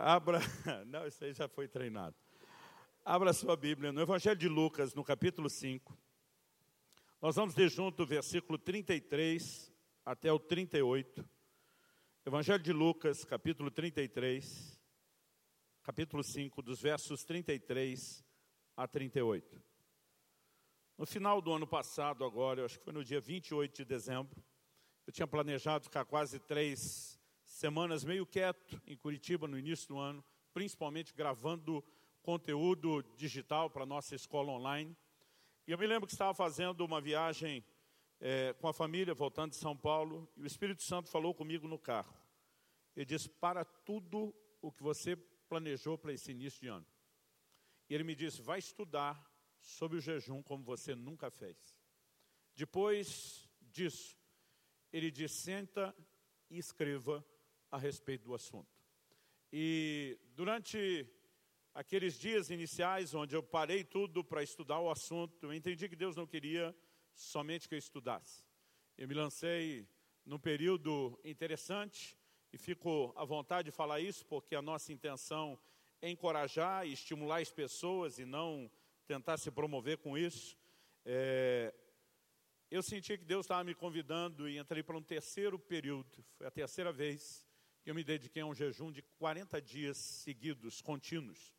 Abra, não, isso aí já foi treinado. Abra sua Bíblia no Evangelho de Lucas, no capítulo 5. Nós vamos ler junto o versículo 33 até o 38. Evangelho de Lucas, capítulo 33, capítulo 5, dos versos 33 a 38. No final do ano passado, agora, eu acho que foi no dia 28 de dezembro, eu tinha planejado ficar quase três semanas meio quieto em Curitiba no início do ano, principalmente gravando conteúdo digital para a nossa escola online. E eu me lembro que estava fazendo uma viagem é, com a família, voltando de São Paulo, e o Espírito Santo falou comigo no carro. Ele disse, para tudo o que você planejou para esse início de ano. E ele me disse, vai estudar sobre o jejum como você nunca fez. Depois disso, ele diz, senta e escreva a respeito do assunto. E durante aqueles dias iniciais, onde eu parei tudo para estudar o assunto, eu entendi que Deus não queria somente que eu estudasse. Eu me lancei num período interessante, e fico à vontade de falar isso, porque a nossa intenção é encorajar e estimular as pessoas e não tentar se promover com isso. É, eu senti que Deus estava me convidando e entrei para um terceiro período. Foi a terceira vez eu me dediquei a um jejum de 40 dias seguidos, contínuos.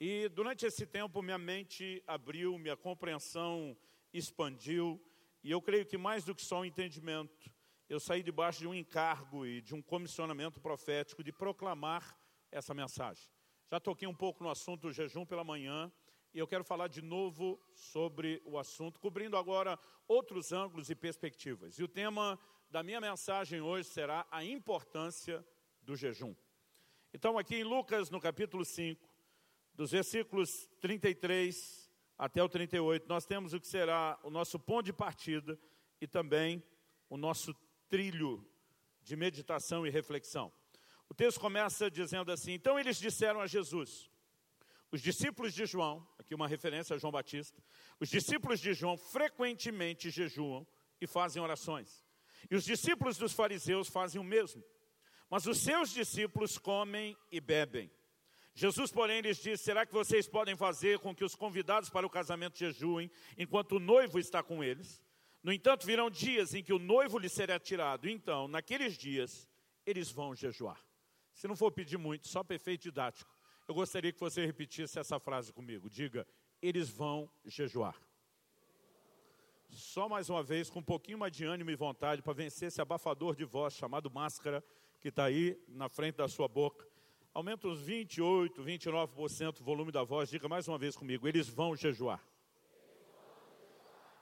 E durante esse tempo minha mente abriu, minha compreensão expandiu, e eu creio que mais do que só um entendimento, eu saí debaixo de um encargo e de um comissionamento profético de proclamar essa mensagem. Já toquei um pouco no assunto do jejum pela manhã, e eu quero falar de novo sobre o assunto, cobrindo agora outros ângulos e perspectivas. E o tema da minha mensagem hoje será a importância do jejum. Então, aqui em Lucas, no capítulo 5, dos versículos 33 até o 38, nós temos o que será o nosso ponto de partida e também o nosso trilho de meditação e reflexão. O texto começa dizendo assim: Então eles disseram a Jesus, os discípulos de João, aqui uma referência a João Batista, os discípulos de João frequentemente jejuam e fazem orações. E os discípulos dos fariseus fazem o mesmo. Mas os seus discípulos comem e bebem. Jesus, porém, lhes disse: Será que vocês podem fazer com que os convidados para o casamento jejuem enquanto o noivo está com eles? No entanto, virão dias em que o noivo lhe será tirado. Então, naqueles dias, eles vão jejuar. Se não for pedir muito, só para efeito didático. Eu gostaria que você repetisse essa frase comigo. Diga, eles vão jejuar. Só mais uma vez, com um pouquinho mais de ânimo e vontade para vencer esse abafador de voz chamado máscara que está aí na frente da sua boca. Aumenta uns 28, 29% o volume da voz. Diga mais uma vez comigo, eles vão jejuar.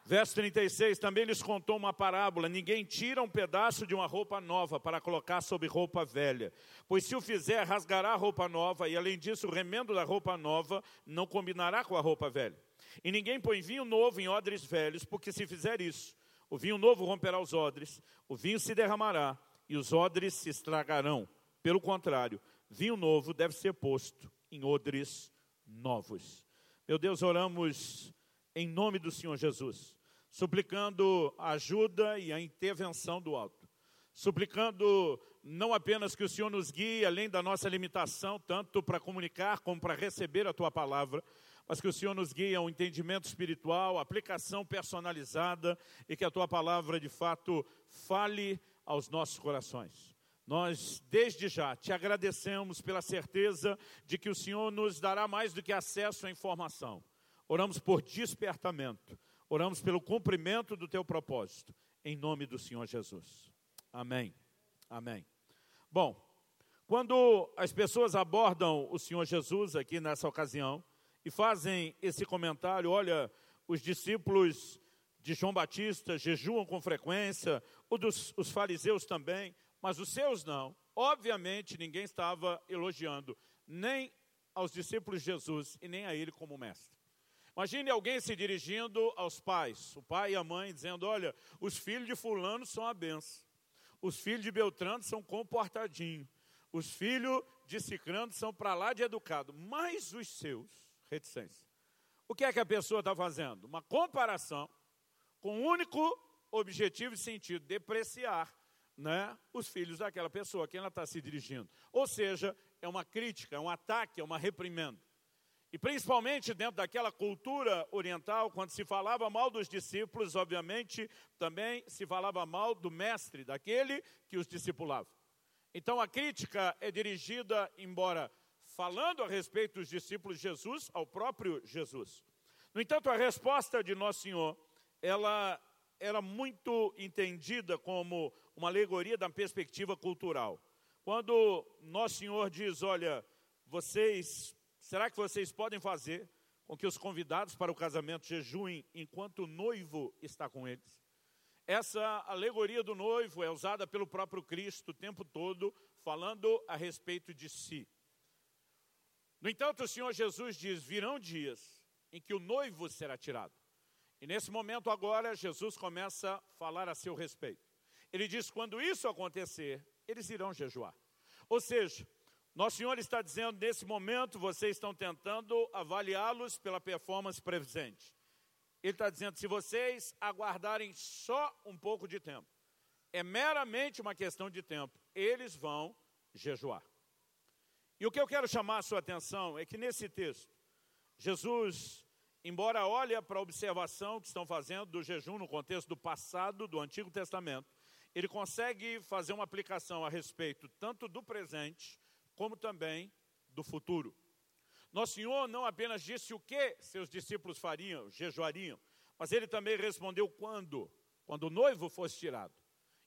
Verso 36, também lhes contou uma parábola: ninguém tira um pedaço de uma roupa nova para colocar sobre roupa velha, pois se o fizer, rasgará a roupa nova, e além disso, o remendo da roupa nova não combinará com a roupa velha. E ninguém põe vinho novo em odres velhos, porque se fizer isso, o vinho novo romperá os odres, o vinho se derramará e os odres se estragarão. Pelo contrário, vinho novo deve ser posto em odres novos. Meu Deus, oramos em nome do Senhor Jesus suplicando a ajuda e a intervenção do alto, suplicando não apenas que o Senhor nos guie além da nossa limitação, tanto para comunicar como para receber a tua palavra, mas que o Senhor nos guie a um entendimento espiritual, aplicação personalizada e que a tua palavra de fato fale aos nossos corações. Nós, desde já, te agradecemos pela certeza de que o Senhor nos dará mais do que acesso à informação. Oramos por despertamento Oramos pelo cumprimento do teu propósito, em nome do Senhor Jesus. Amém. Amém. Bom, quando as pessoas abordam o Senhor Jesus aqui nessa ocasião e fazem esse comentário, olha, os discípulos de João Batista jejuam com frequência, dos, os fariseus também, mas os seus não. Obviamente, ninguém estava elogiando nem aos discípulos de Jesus e nem a ele como mestre. Imagine alguém se dirigindo aos pais, o pai e a mãe, dizendo: Olha, os filhos de Fulano são a benção, os filhos de Beltrano são comportadinhos, os filhos de Cicrano são para lá de educado, mas os seus, reticência. O que é que a pessoa está fazendo? Uma comparação com o único objetivo e sentido, depreciar né, os filhos daquela pessoa a quem ela está se dirigindo. Ou seja, é uma crítica, é um ataque, é uma reprimenda. E principalmente dentro daquela cultura oriental, quando se falava mal dos discípulos, obviamente também se falava mal do mestre, daquele que os discipulava. Então a crítica é dirigida, embora falando a respeito dos discípulos de Jesus, ao próprio Jesus. No entanto, a resposta de Nosso Senhor, ela era muito entendida como uma alegoria da perspectiva cultural. Quando Nosso Senhor diz, olha, vocês Será que vocês podem fazer com que os convidados para o casamento jejuem enquanto o noivo está com eles? Essa alegoria do noivo é usada pelo próprio Cristo o tempo todo, falando a respeito de si. No entanto, o Senhor Jesus diz: virão dias em que o noivo será tirado. E nesse momento agora, Jesus começa a falar a seu respeito. Ele diz: quando isso acontecer, eles irão jejuar. Ou seja, nosso Senhor está dizendo, nesse momento, vocês estão tentando avaliá-los pela performance presente. Ele está dizendo, se vocês aguardarem só um pouco de tempo, é meramente uma questão de tempo, eles vão jejuar. E o que eu quero chamar a sua atenção é que nesse texto, Jesus, embora olhe para a observação que estão fazendo do jejum no contexto do passado do Antigo Testamento, ele consegue fazer uma aplicação a respeito tanto do presente como também do futuro. Nosso Senhor não apenas disse o que seus discípulos fariam, jejuariam, mas ele também respondeu quando, quando o noivo fosse tirado.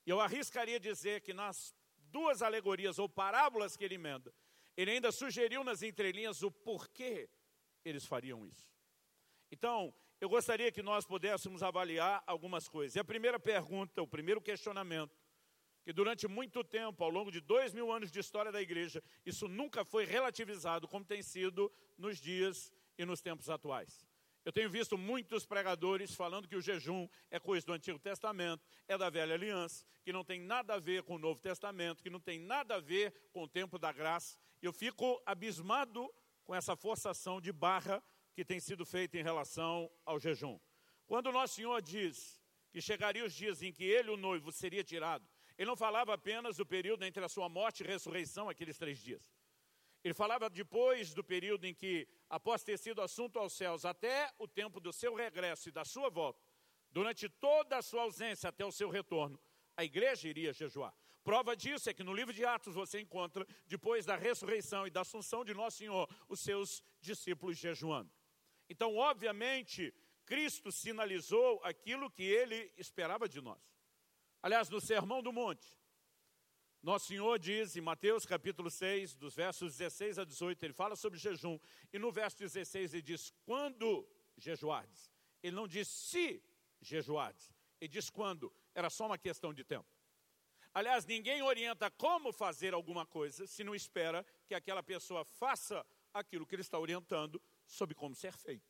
E eu arriscaria dizer que nas duas alegorias ou parábolas que ele emenda, ele ainda sugeriu nas entrelinhas o porquê eles fariam isso. Então, eu gostaria que nós pudéssemos avaliar algumas coisas. E a primeira pergunta, o primeiro questionamento, que durante muito tempo, ao longo de dois mil anos de história da igreja, isso nunca foi relativizado como tem sido nos dias e nos tempos atuais. Eu tenho visto muitos pregadores falando que o jejum é coisa do Antigo Testamento, é da velha aliança, que não tem nada a ver com o Novo Testamento, que não tem nada a ver com o tempo da graça. Eu fico abismado com essa forçação de barra que tem sido feita em relação ao jejum. Quando o nosso Senhor diz que chegaria os dias em que ele, o noivo, seria tirado, ele não falava apenas do período entre a sua morte e ressurreição, aqueles três dias. Ele falava depois do período em que, após ter sido assunto aos céus, até o tempo do seu regresso e da sua volta, durante toda a sua ausência até o seu retorno, a igreja iria jejuar. Prova disso é que no livro de Atos você encontra, depois da ressurreição e da assunção de Nosso Senhor, os seus discípulos jejuando. Então, obviamente, Cristo sinalizou aquilo que ele esperava de nós. Aliás, no Sermão do Monte, nosso Senhor diz em Mateus capítulo 6, dos versos 16 a 18, ele fala sobre jejum, e no verso 16 ele diz: quando jejuardes. Ele não diz se jejuardes, ele diz quando, era só uma questão de tempo. Aliás, ninguém orienta como fazer alguma coisa se não espera que aquela pessoa faça aquilo que ele está orientando sobre como ser feito.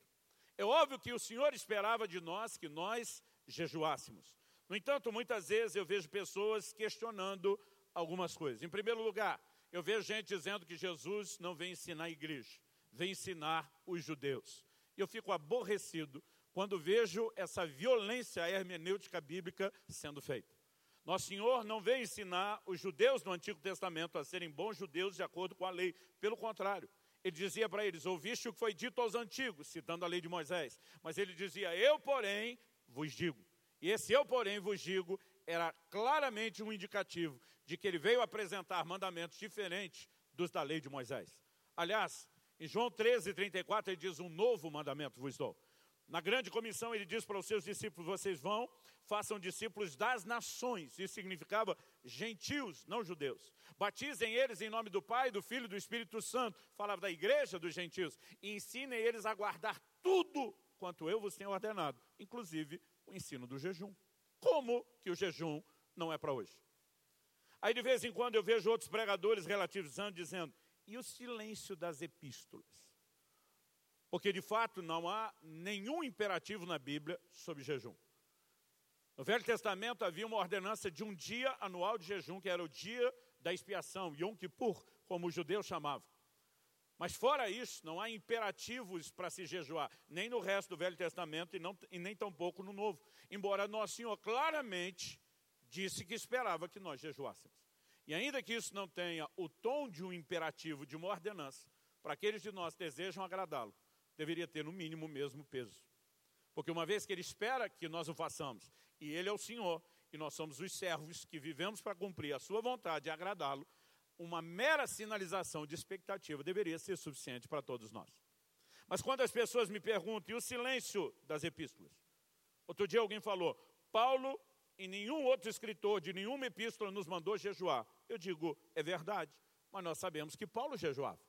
É óbvio que o Senhor esperava de nós que nós jejuássemos. No entanto, muitas vezes eu vejo pessoas questionando algumas coisas. Em primeiro lugar, eu vejo gente dizendo que Jesus não vem ensinar a igreja, vem ensinar os judeus. E eu fico aborrecido quando vejo essa violência hermenêutica bíblica sendo feita. Nosso Senhor não vem ensinar os judeus no Antigo Testamento a serem bons judeus de acordo com a lei. Pelo contrário, ele dizia para eles: Ouviste o que foi dito aos antigos, citando a lei de Moisés. Mas ele dizia: Eu, porém, vos digo. E esse eu, porém, vos digo, era claramente um indicativo de que ele veio apresentar mandamentos diferentes dos da lei de Moisés. Aliás, em João 13, 34, ele diz: Um novo mandamento vos dou. Na grande comissão, ele diz para os seus discípulos: Vocês vão, façam discípulos das nações. Isso significava gentios, não judeus. Batizem eles em nome do Pai, do Filho e do Espírito Santo. Falava da igreja dos gentios. E ensinem eles a guardar tudo quanto eu vos tenho ordenado, inclusive o ensino do jejum. Como que o jejum não é para hoje? Aí de vez em quando eu vejo outros pregadores relativizando, dizendo, e o silêncio das epístolas? Porque de fato não há nenhum imperativo na Bíblia sobre jejum. No Velho Testamento havia uma ordenança de um dia anual de jejum, que era o dia da expiação, Yom Kippur, como os judeus chamavam. Mas fora isso, não há imperativos para se jejuar, nem no resto do Velho Testamento e, não, e nem tampouco no Novo. Embora Nosso Senhor claramente disse que esperava que nós jejuássemos. E ainda que isso não tenha o tom de um imperativo, de uma ordenança, para aqueles de nós que desejam agradá-lo, deveria ter no mínimo o mesmo peso. Porque uma vez que ele espera que nós o façamos, e ele é o Senhor, e nós somos os servos que vivemos para cumprir a sua vontade e agradá-lo, uma mera sinalização de expectativa deveria ser suficiente para todos nós. Mas quando as pessoas me perguntam, e o silêncio das epístolas? Outro dia alguém falou, Paulo e nenhum outro escritor de nenhuma epístola nos mandou jejuar. Eu digo, é verdade, mas nós sabemos que Paulo jejuava.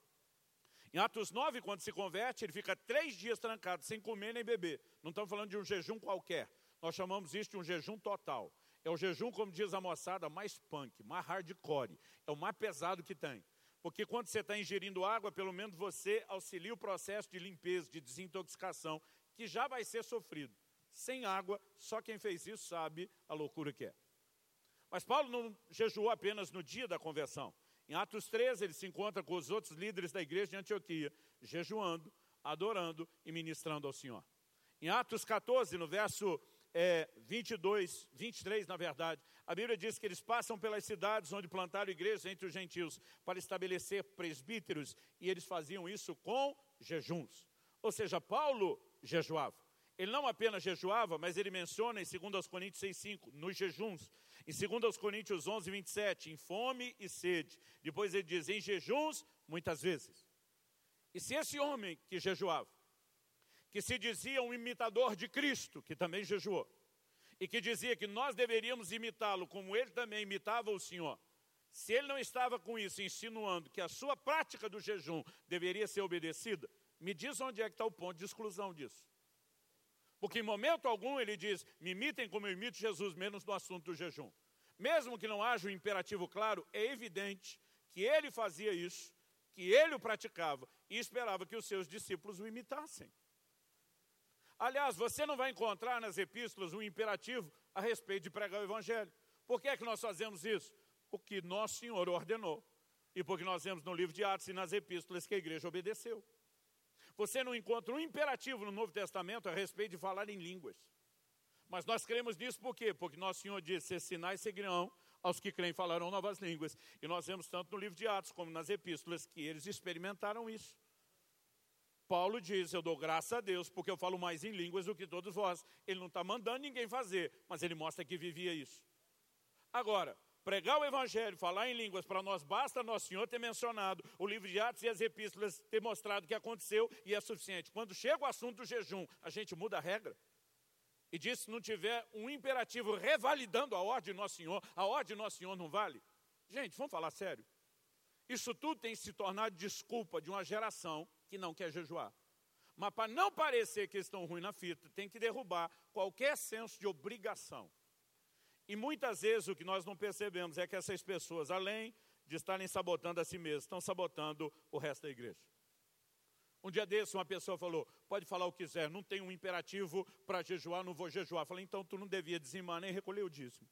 Em Atos 9, quando se converte, ele fica três dias trancado, sem comer nem beber. Não estamos falando de um jejum qualquer. Nós chamamos isso de um jejum total. É o jejum, como diz a moçada, mais punk, mais hardcore. É o mais pesado que tem. Porque quando você está ingerindo água, pelo menos você auxilia o processo de limpeza, de desintoxicação, que já vai ser sofrido. Sem água, só quem fez isso sabe a loucura que é. Mas Paulo não jejuou apenas no dia da conversão. Em Atos 13, ele se encontra com os outros líderes da igreja de Antioquia, jejuando, adorando e ministrando ao Senhor. Em Atos 14, no verso é, 22, 23, na verdade, a Bíblia diz que eles passam pelas cidades onde plantaram igrejas entre os gentios para estabelecer presbíteros, e eles faziam isso com jejuns. Ou seja, Paulo jejuava. Ele não apenas jejuava, mas ele menciona em 2 Coríntios 6,5, nos jejuns. Em 2 Coríntios 11, 27, em fome e sede. Depois ele diz, em jejuns, muitas vezes. E se esse homem que jejuava, que se dizia um imitador de Cristo, que também jejuou, e que dizia que nós deveríamos imitá-lo como ele também imitava o Senhor, se ele não estava com isso insinuando que a sua prática do jejum deveria ser obedecida, me diz onde é que está o ponto de exclusão disso. Porque em momento algum ele diz, me imitem como eu imito Jesus, menos no assunto do jejum. Mesmo que não haja um imperativo claro, é evidente que ele fazia isso, que ele o praticava e esperava que os seus discípulos o imitassem. Aliás, você não vai encontrar nas epístolas um imperativo a respeito de pregar o evangelho. Por que é que nós fazemos isso? Porque nosso Senhor ordenou. E porque nós vemos no livro de Atos e nas epístolas que a igreja obedeceu. Você não encontra um imperativo no Novo Testamento a respeito de falar em línguas. Mas nós cremos nisso por quê? Porque nosso Senhor disse, sinais seguirão aos que creem falarão novas línguas. E nós vemos tanto no livro de Atos como nas epístolas que eles experimentaram isso. Paulo diz: Eu dou graça a Deus, porque eu falo mais em línguas do que todos vós. Ele não está mandando ninguém fazer, mas ele mostra que vivia isso. Agora, pregar o Evangelho, falar em línguas, para nós basta Nosso Senhor ter mencionado, o livro de Atos e as epístolas ter mostrado que aconteceu e é suficiente. Quando chega o assunto do jejum, a gente muda a regra. E diz: se não tiver um imperativo revalidando a ordem de Nosso Senhor, a ordem de Nosso Senhor não vale. Gente, vamos falar sério. Isso tudo tem se tornado desculpa de uma geração que não quer jejuar. Mas para não parecer que estão ruins na fita, tem que derrubar qualquer senso de obrigação. E muitas vezes o que nós não percebemos é que essas pessoas, além de estarem sabotando a si mesmas, estão sabotando o resto da igreja. Um dia desse, uma pessoa falou: pode falar o que quiser, não tem um imperativo para jejuar, não vou jejuar. Falei: então tu não devia dizimar nem recolher o dízimo.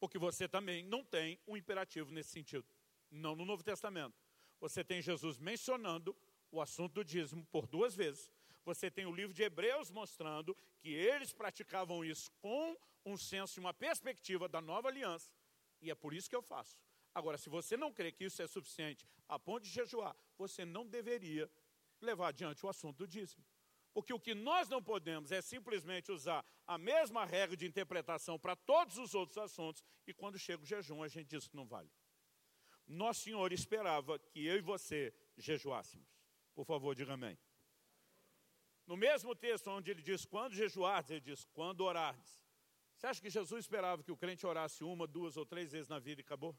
Porque você também não tem um imperativo nesse sentido. Não no Novo Testamento. Você tem Jesus mencionando o assunto do dízimo por duas vezes. Você tem o livro de Hebreus mostrando que eles praticavam isso com um senso e uma perspectiva da nova aliança. E é por isso que eu faço. Agora, se você não crê que isso é suficiente a ponto de jejuar, você não deveria levar adiante o assunto do dízimo. Porque o que nós não podemos é simplesmente usar a mesma regra de interpretação para todos os outros assuntos, e quando chega o jejum, a gente diz que não vale. Nosso Senhor esperava que eu e você jejuássemos. Por favor, diga amém. No mesmo texto onde ele diz quando jejuardes, ele diz quando orardes. Você acha que Jesus esperava que o crente orasse uma, duas ou três vezes na vida e acabou?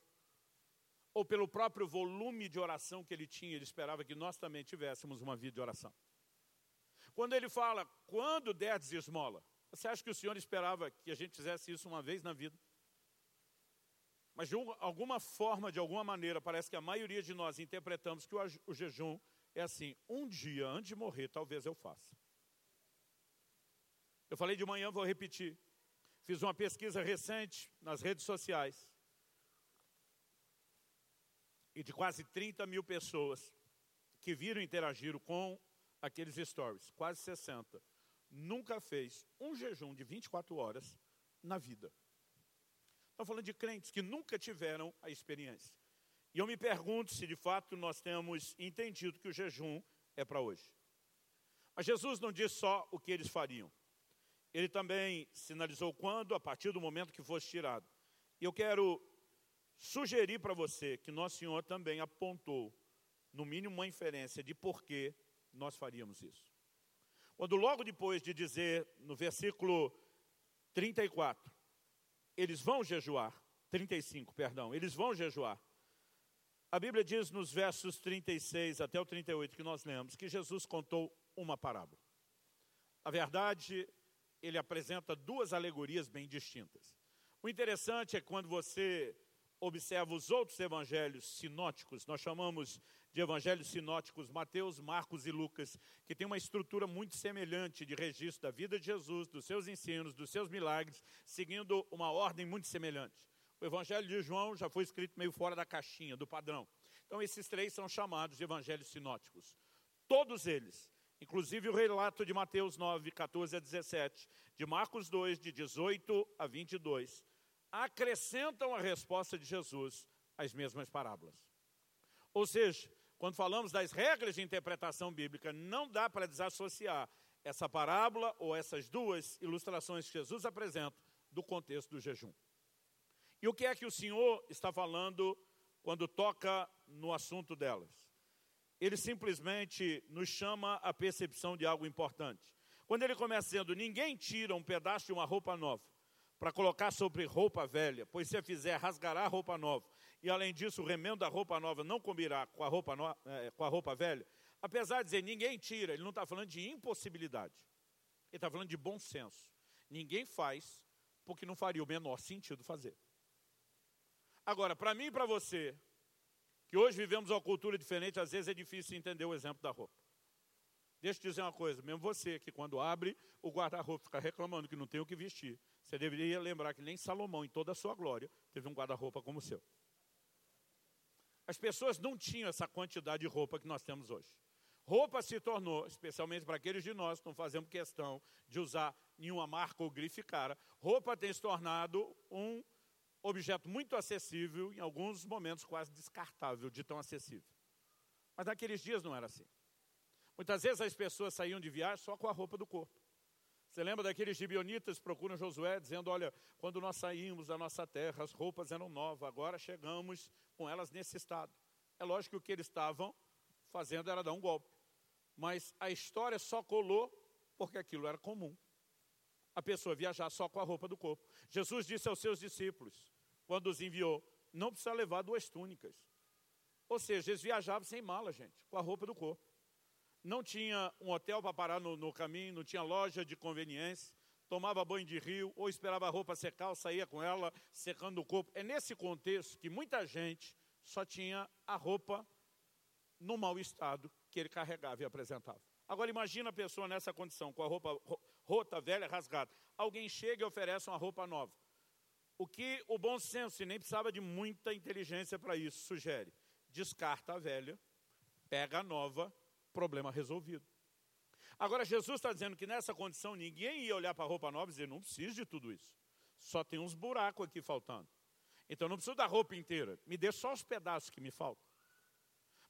Ou pelo próprio volume de oração que ele tinha, ele esperava que nós também tivéssemos uma vida de oração? Quando ele fala, quando derdes esmola, você acha que o Senhor esperava que a gente fizesse isso uma vez na vida? Mas de alguma forma, de alguma maneira, parece que a maioria de nós interpretamos que o, jejum é assim: um dia antes de morrer, talvez eu faça. Eu falei de manhã, vou repetir. Fiz uma pesquisa recente nas redes sociais. E de quase 30 mil pessoas que viram e interagiram com aqueles stories, quase 60, nunca fez um jejum de 24 horas na vida. Estamos falando de crentes que nunca tiveram a experiência. E eu me pergunto se de fato nós temos entendido que o jejum é para hoje. Mas Jesus não disse só o que eles fariam. Ele também sinalizou quando, a partir do momento que fosse tirado. E eu quero sugerir para você que Nosso Senhor também apontou, no mínimo, uma inferência de por que nós faríamos isso. Quando logo depois de dizer, no versículo 34, eles vão jejuar, 35, perdão, eles vão jejuar. A Bíblia diz nos versos 36 até o 38 que nós lemos que Jesus contou uma parábola. A verdade, ele apresenta duas alegorias bem distintas. O interessante é quando você observa os outros evangelhos sinóticos, nós chamamos de evangelhos sinóticos Mateus, Marcos e Lucas, que tem uma estrutura muito semelhante de registro da vida de Jesus, dos seus ensinos, dos seus milagres, seguindo uma ordem muito semelhante. O evangelho de João já foi escrito meio fora da caixinha, do padrão. Então esses três são chamados de evangelhos sinóticos. Todos eles, inclusive o relato de Mateus 9, 14 a 17, de Marcos 2, de 18 a 22, acrescentam a resposta de Jesus às mesmas parábolas. Ou seja, quando falamos das regras de interpretação bíblica, não dá para desassociar essa parábola ou essas duas ilustrações que Jesus apresenta do contexto do jejum. E o que é que o Senhor está falando quando toca no assunto delas? Ele simplesmente nos chama a percepção de algo importante. Quando ele começa dizendo: Ninguém tira um pedaço de uma roupa nova para colocar sobre roupa velha, pois se a fizer, rasgará a roupa nova. E além disso, o remendo da roupa nova não combinará com a roupa, no, é, com a roupa velha. Apesar de dizer ninguém tira, ele não está falando de impossibilidade. Ele está falando de bom senso. Ninguém faz porque não faria o menor sentido fazer. Agora, para mim e para você, que hoje vivemos uma cultura diferente, às vezes é difícil entender o exemplo da roupa. Deixa eu te dizer uma coisa, mesmo você que quando abre o guarda-roupa fica reclamando que não tem o que vestir, você deveria lembrar que nem Salomão, em toda a sua glória, teve um guarda-roupa como o seu. As pessoas não tinham essa quantidade de roupa que nós temos hoje. Roupa se tornou, especialmente para aqueles de nós que não fazemos questão de usar nenhuma marca ou grife cara, roupa tem se tornado um objeto muito acessível, em alguns momentos quase descartável de tão acessível. Mas naqueles dias não era assim. Muitas vezes as pessoas saíam de viagem só com a roupa do corpo. Você lembra daqueles gibionitas que procuram Josué, dizendo: Olha, quando nós saímos da nossa terra, as roupas eram novas, agora chegamos com elas nesse estado. É lógico que o que eles estavam fazendo era dar um golpe. Mas a história só colou porque aquilo era comum. A pessoa viajar só com a roupa do corpo. Jesus disse aos seus discípulos, quando os enviou: Não precisa levar duas túnicas. Ou seja, eles viajavam sem mala, gente, com a roupa do corpo não tinha um hotel para parar no, no, caminho, não tinha loja de conveniência, tomava banho de rio, ou esperava a roupa secar, ou saía com ela secando o corpo. É nesse contexto que muita gente só tinha a roupa no mau estado que ele carregava e apresentava. Agora imagina a pessoa nessa condição, com a roupa rota, velha, rasgada. Alguém chega e oferece uma roupa nova. O que o bom senso, e nem precisava de muita inteligência para isso, sugere? Descarta a velha, pega a nova problema resolvido. Agora, Jesus está dizendo que nessa condição ninguém ia olhar para a roupa nova e dizer: não preciso de tudo isso. Só tem uns buracos aqui faltando. Então não preciso da roupa inteira, me dê só os pedaços que me faltam.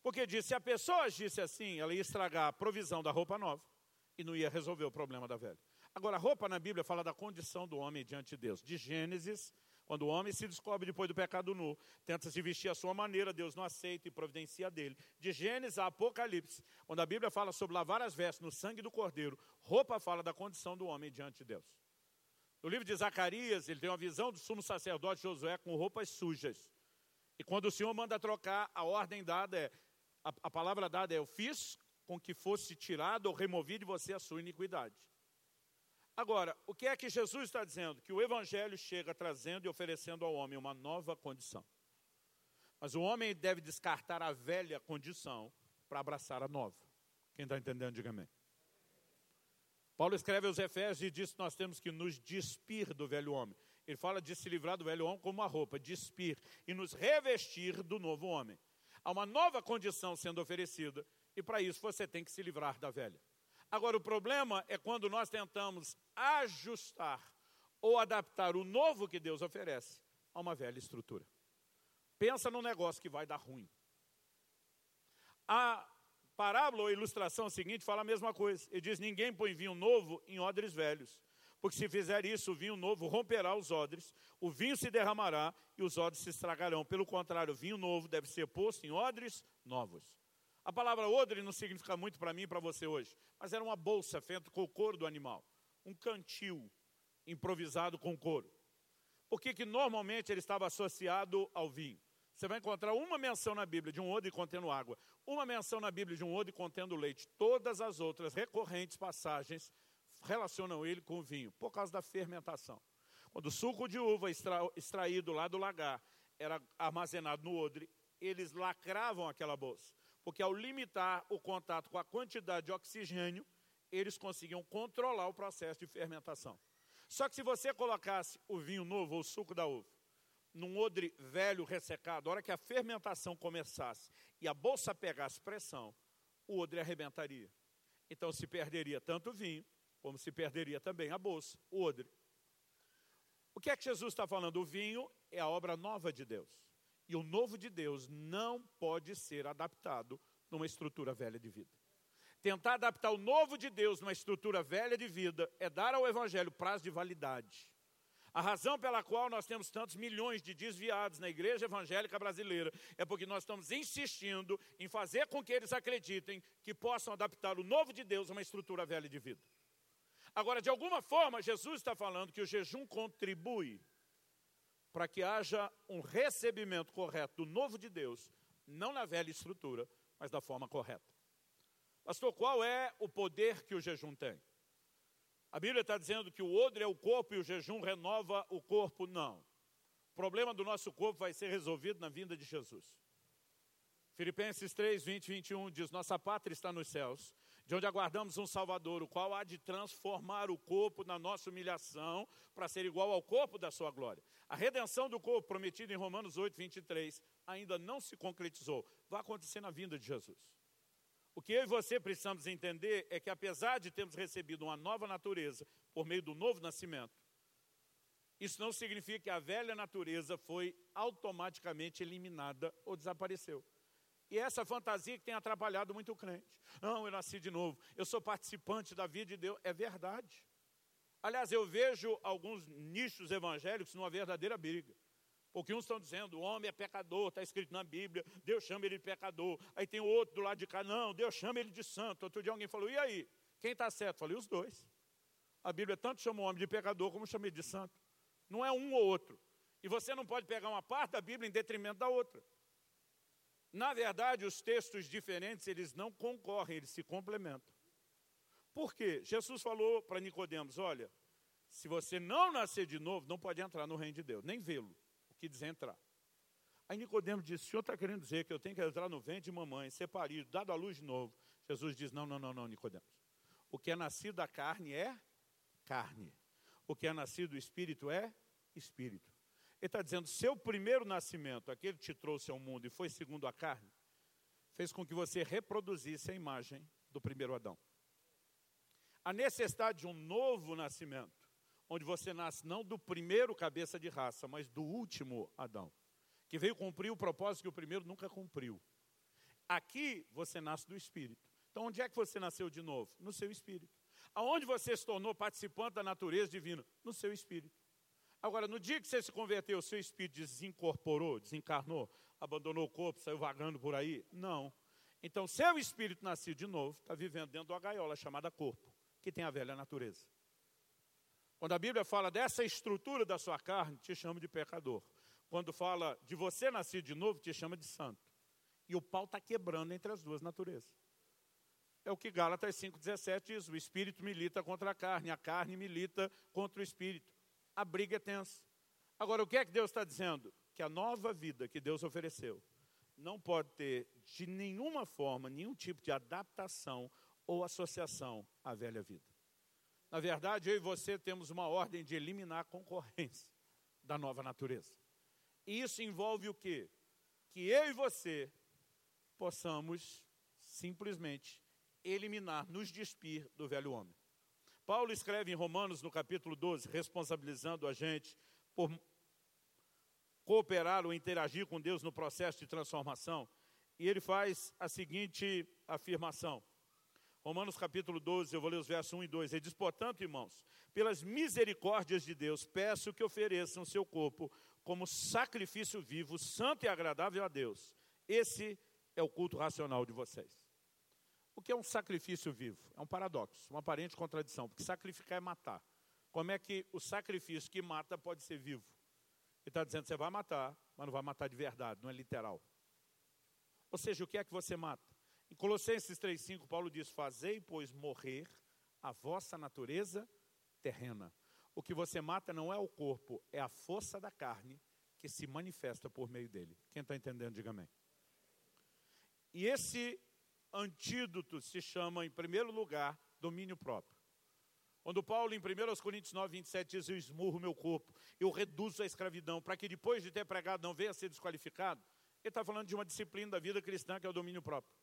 Porque diz: se a pessoa agisse assim, ela ia estragar a provisão da roupa nova e não ia resolver o problema da velha. Agora, a roupa na Bíblia fala da condição do homem diante de Deus. De Gênesis quando o homem se descobre depois do pecado nu, tenta se vestir à sua maneira, Deus não aceita e providencia dele. De Gênesis a Apocalipse, quando a Bíblia fala sobre lavar as vestes no sangue do cordeiro, roupa fala da condição do homem diante de Deus. No livro de Zacarias, ele tem uma visão do sumo sacerdote Josué com roupas sujas. E quando o Senhor manda trocar, a ordem dada é, a, a palavra dada é: Eu fiz com que fosse tirado ou removido de você a sua iniquidade. Agora, o que é que Jesus está dizendo? Que o Evangelho chega trazendo e oferecendo ao homem uma nova condição. Mas o homem deve descartar a velha condição para abraçar a nova. Quem está entendendo, diga amém. Paulo escreve aos Efésios e diz que nós temos que nos despir do velho homem. Ele fala de se livrar do velho homem como uma roupa, despir, e nos revestir do novo homem. Há uma nova condição sendo oferecida, e para isso você tem que se livrar da velha. Agora, o problema é quando nós tentamos ajustar ou adaptar o novo que Deus oferece a uma velha estrutura. Pensa num negócio que vai dar ruim. A parábola ou ilustração seguinte fala a mesma coisa. Ele diz: Ninguém põe vinho novo em odres velhos. Porque se fizer isso, o vinho novo romperá os odres, o vinho se derramará e os odres se estragarão. Pelo contrário, o vinho novo deve ser posto em odres novos. A palavra odre não significa muito para mim e para você hoje, mas era uma bolsa feita com o couro do animal, um cantil improvisado com couro. Por que, normalmente ele estava associado ao vinho? Você vai encontrar uma menção na Bíblia de um odre contendo água, uma menção na Bíblia de um odre contendo leite. Todas as outras recorrentes passagens relacionam ele com o vinho, por causa da fermentação. Quando o suco de uva extra, extraído lá do lagar era armazenado no odre, eles lacravam aquela bolsa, porque ao limitar o contato com a quantidade de oxigênio, eles conseguiam controlar o processo de fermentação. Só que se você colocasse o vinho novo ou o suco da uva num odre velho ressecado, a hora que a fermentação começasse e a bolsa pegasse pressão, o odre arrebentaria. Então se perderia tanto o vinho, como se perderia também a bolsa, o odre. O que é que Jesus está falando? O vinho é a obra nova de Deus. E o novo de Deus não pode ser adaptado numa estrutura velha de vida. Tentar adaptar o novo de Deus numa estrutura velha de vida é dar ao Evangelho prazo de validade. A razão pela qual nós temos tantos milhões de desviados na igreja evangélica brasileira é porque nós estamos insistindo em fazer com que eles acreditem que possam adaptar o novo de Deus a uma estrutura velha de vida. Agora, de alguma forma, Jesus está falando que o jejum contribui para que haja um recebimento correto do novo de Deus, não na velha estrutura, mas da forma correta. Pastor, qual é o poder que o jejum tem? A Bíblia está dizendo que o odre é o corpo e o jejum renova o corpo. Não. O problema do nosso corpo vai ser resolvido na vinda de Jesus. Filipenses 3, 20 e 21 diz: Nossa pátria está nos céus, de onde aguardamos um Salvador, o qual há de transformar o corpo na nossa humilhação, para ser igual ao corpo da sua glória. A redenção do corpo, prometida em Romanos 8, 23, ainda não se concretizou. Vai acontecer na vinda de Jesus. O que eu e você precisamos entender é que, apesar de termos recebido uma nova natureza por meio do novo nascimento, isso não significa que a velha natureza foi automaticamente eliminada ou desapareceu. E essa fantasia que tem atrapalhado muito o crente. Não, eu nasci de novo, eu sou participante da vida de Deus. É verdade. Aliás, eu vejo alguns nichos evangélicos numa verdadeira briga. Porque uns estão dizendo, o homem é pecador, está escrito na Bíblia, Deus chama ele de pecador. Aí tem outro do lado de cá, não, Deus chama ele de santo. Outro dia alguém falou, e aí? Quem está certo? Falei, os dois. A Bíblia tanto chama o homem de pecador como chama ele de santo. Não é um ou outro. E você não pode pegar uma parte da Bíblia em detrimento da outra. Na verdade, os textos diferentes, eles não concorrem, eles se complementam. Por quê? Jesus falou para Nicodemos, olha, se você não nascer de novo, não pode entrar no reino de Deus, nem vê-lo que diz entrar. Aí Nicodemo disse: o senhor está querendo dizer que eu tenho que entrar no ventre de mamãe, ser parido, dado a luz de novo. Jesus diz: não, não, não, não, Nicodemos. O que é nascido da carne é carne. O que é nascido do espírito é espírito. Ele está dizendo: seu primeiro nascimento, aquele que te trouxe ao mundo e foi segundo a carne, fez com que você reproduzisse a imagem do primeiro Adão. A necessidade de um novo nascimento onde você nasce não do primeiro cabeça de raça, mas do último Adão, que veio cumprir o propósito que o primeiro nunca cumpriu. Aqui você nasce do Espírito. Então, onde é que você nasceu de novo? No seu Espírito. Aonde você se tornou participante da natureza divina? No seu Espírito. Agora, no dia que você se converteu, seu Espírito desincorporou, desencarnou, abandonou o corpo, saiu vagando por aí? Não. Então, seu Espírito nascido de novo, está vivendo dentro de uma gaiola chamada corpo, que tem a velha natureza. Quando a Bíblia fala dessa estrutura da sua carne, te chama de pecador. Quando fala de você nascer de novo, te chama de santo. E o pau está quebrando entre as duas naturezas. É o que Gálatas 5,17 diz: o espírito milita contra a carne, a carne milita contra o espírito. A briga é tensa. Agora, o que é que Deus está dizendo? Que a nova vida que Deus ofereceu não pode ter de nenhuma forma, nenhum tipo de adaptação ou associação à velha vida. Na verdade, eu e você temos uma ordem de eliminar a concorrência da nova natureza. E isso envolve o quê? Que eu e você possamos simplesmente eliminar, nos despir do velho homem. Paulo escreve em Romanos, no capítulo 12, responsabilizando a gente por cooperar ou interagir com Deus no processo de transformação. E ele faz a seguinte afirmação. Romanos capítulo 12, eu vou ler os versos 1 e 2. Ele diz: Portanto, irmãos, pelas misericórdias de Deus, peço que ofereçam seu corpo como sacrifício vivo, santo e agradável a Deus. Esse é o culto racional de vocês. O que é um sacrifício vivo? É um paradoxo, uma aparente contradição, porque sacrificar é matar. Como é que o sacrifício que mata pode ser vivo? Ele está dizendo, você vai matar, mas não vai matar de verdade, não é literal. Ou seja, o que é que você mata? Em Colossenses 3,5, Paulo diz, fazei, pois, morrer a vossa natureza terrena. O que você mata não é o corpo, é a força da carne que se manifesta por meio dele. Quem está entendendo, diga amém. E esse antídoto se chama, em primeiro lugar, domínio próprio. Quando Paulo, em 1 Coríntios 9, 27, diz: Eu esmurro meu corpo, eu reduzo a escravidão, para que depois de ter pregado não venha a ser desqualificado. Ele está falando de uma disciplina da vida cristã que é o domínio próprio.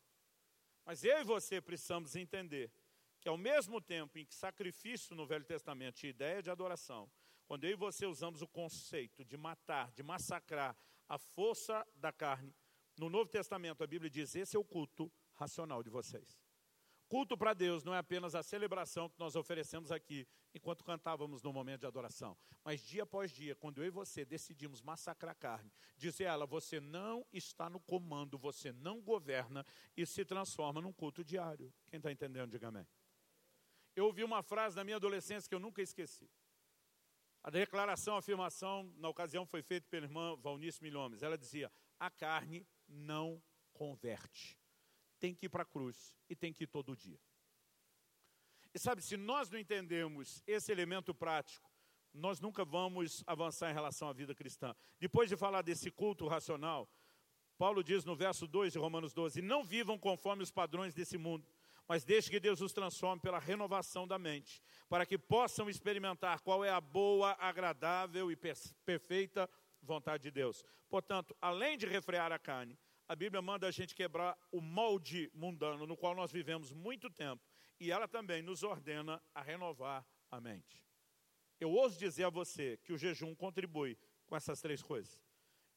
Mas eu e você precisamos entender que, ao mesmo tempo em que sacrifício no Velho Testamento tinha ideia de adoração, quando eu e você usamos o conceito de matar, de massacrar a força da carne, no Novo Testamento a Bíblia diz: esse é o culto racional de vocês. Culto para Deus não é apenas a celebração que nós oferecemos aqui enquanto cantávamos no momento de adoração, mas dia após dia, quando eu e você decidimos massacrar a carne, dizer a ela: você não está no comando, você não governa, e se transforma num culto diário. Quem está entendendo, diga amém. Eu ouvi uma frase na minha adolescência que eu nunca esqueci. A declaração, a afirmação, na ocasião foi feita pela irmã Valnice Milhomes. Ela dizia: a carne não converte tem que ir para a cruz e tem que ir todo dia. E sabe, se nós não entendemos esse elemento prático, nós nunca vamos avançar em relação à vida cristã. Depois de falar desse culto racional, Paulo diz no verso 2 de Romanos 12: Não vivam conforme os padrões desse mundo, mas deixe que Deus os transforme pela renovação da mente, para que possam experimentar qual é a boa, agradável e perfeita vontade de Deus. Portanto, além de refrear a carne, a Bíblia manda a gente quebrar o molde mundano no qual nós vivemos muito tempo. E ela também nos ordena a renovar a mente. Eu ouso dizer a você que o jejum contribui com essas três coisas.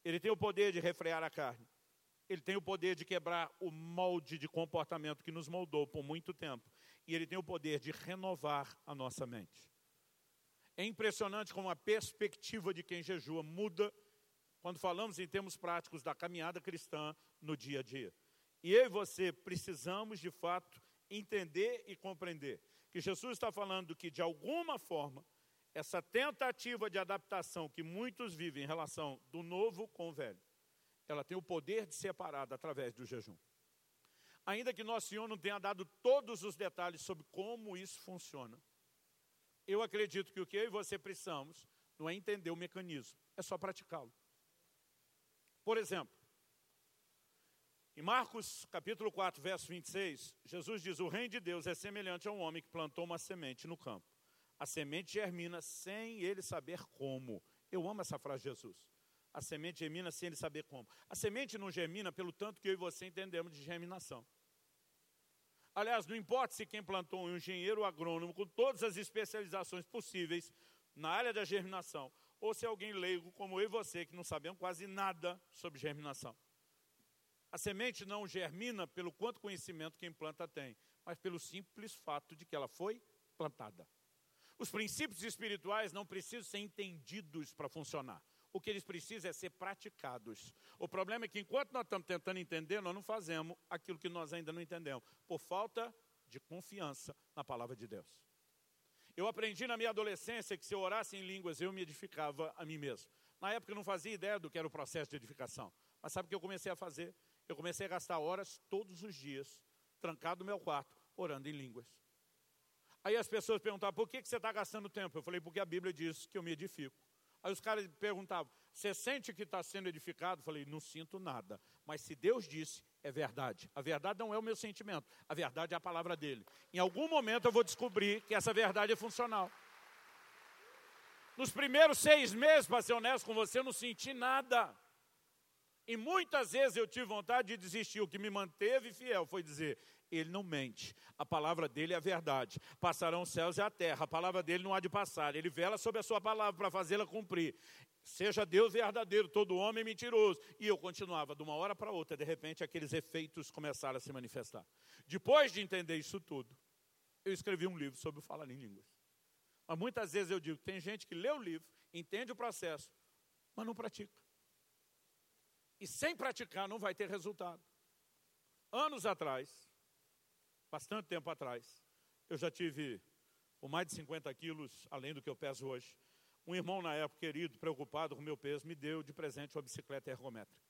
Ele tem o poder de refrear a carne. Ele tem o poder de quebrar o molde de comportamento que nos moldou por muito tempo. E ele tem o poder de renovar a nossa mente. É impressionante como a perspectiva de quem jejua muda quando falamos em termos práticos da caminhada cristã no dia a dia. E eu e você precisamos, de fato, entender e compreender que Jesus está falando que, de alguma forma, essa tentativa de adaptação que muitos vivem em relação do novo com o velho, ela tem o poder de ser parada através do jejum. Ainda que nosso Senhor não tenha dado todos os detalhes sobre como isso funciona, eu acredito que o que eu e você precisamos não é entender o mecanismo, é só praticá-lo. Por exemplo, em Marcos capítulo 4, verso 26, Jesus diz: O reino de Deus é semelhante a um homem que plantou uma semente no campo. A semente germina sem ele saber como. Eu amo essa frase de Jesus. A semente germina sem ele saber como. A semente não germina pelo tanto que eu e você entendemos de germinação. Aliás, não importa se quem plantou um engenheiro agrônomo com todas as especializações possíveis na área da germinação, ou se é alguém leigo como eu e você, que não sabemos quase nada sobre germinação. A semente não germina pelo quanto conhecimento quem planta tem, mas pelo simples fato de que ela foi plantada. Os princípios espirituais não precisam ser entendidos para funcionar. O que eles precisam é ser praticados. O problema é que enquanto nós estamos tentando entender, nós não fazemos aquilo que nós ainda não entendemos, por falta de confiança na palavra de Deus. Eu aprendi na minha adolescência que se eu orasse em línguas, eu me edificava a mim mesmo. Na época eu não fazia ideia do que era o processo de edificação. Mas sabe o que eu comecei a fazer? Eu comecei a gastar horas todos os dias, trancado no meu quarto, orando em línguas. Aí as pessoas perguntavam, por que, que você está gastando tempo? Eu falei, porque a Bíblia diz que eu me edifico. Aí os caras perguntavam, você sente que está sendo edificado? Eu falei, não sinto nada. Mas se Deus disse, é verdade. A verdade não é o meu sentimento, a verdade é a palavra dele. Em algum momento eu vou descobrir que essa verdade é funcional. Nos primeiros seis meses, para ser honesto com você, eu não senti nada. E muitas vezes eu tive vontade de desistir. O que me manteve fiel foi dizer: Ele não mente. A palavra dele é a verdade. Passarão os céus e a terra. A palavra dele não há de passar. Ele vela sobre a sua palavra para fazê-la cumprir. Seja Deus verdadeiro, todo homem mentiroso. E eu continuava de uma hora para outra. De repente, aqueles efeitos começaram a se manifestar. Depois de entender isso tudo, eu escrevi um livro sobre o falar em línguas. Mas muitas vezes eu digo: tem gente que lê o livro, entende o processo, mas não pratica. E sem praticar não vai ter resultado. Anos atrás, bastante tempo atrás, eu já tive com mais de 50 quilos, além do que eu peso hoje. Um irmão, na época, querido, preocupado com o meu peso, me deu de presente uma bicicleta ergométrica.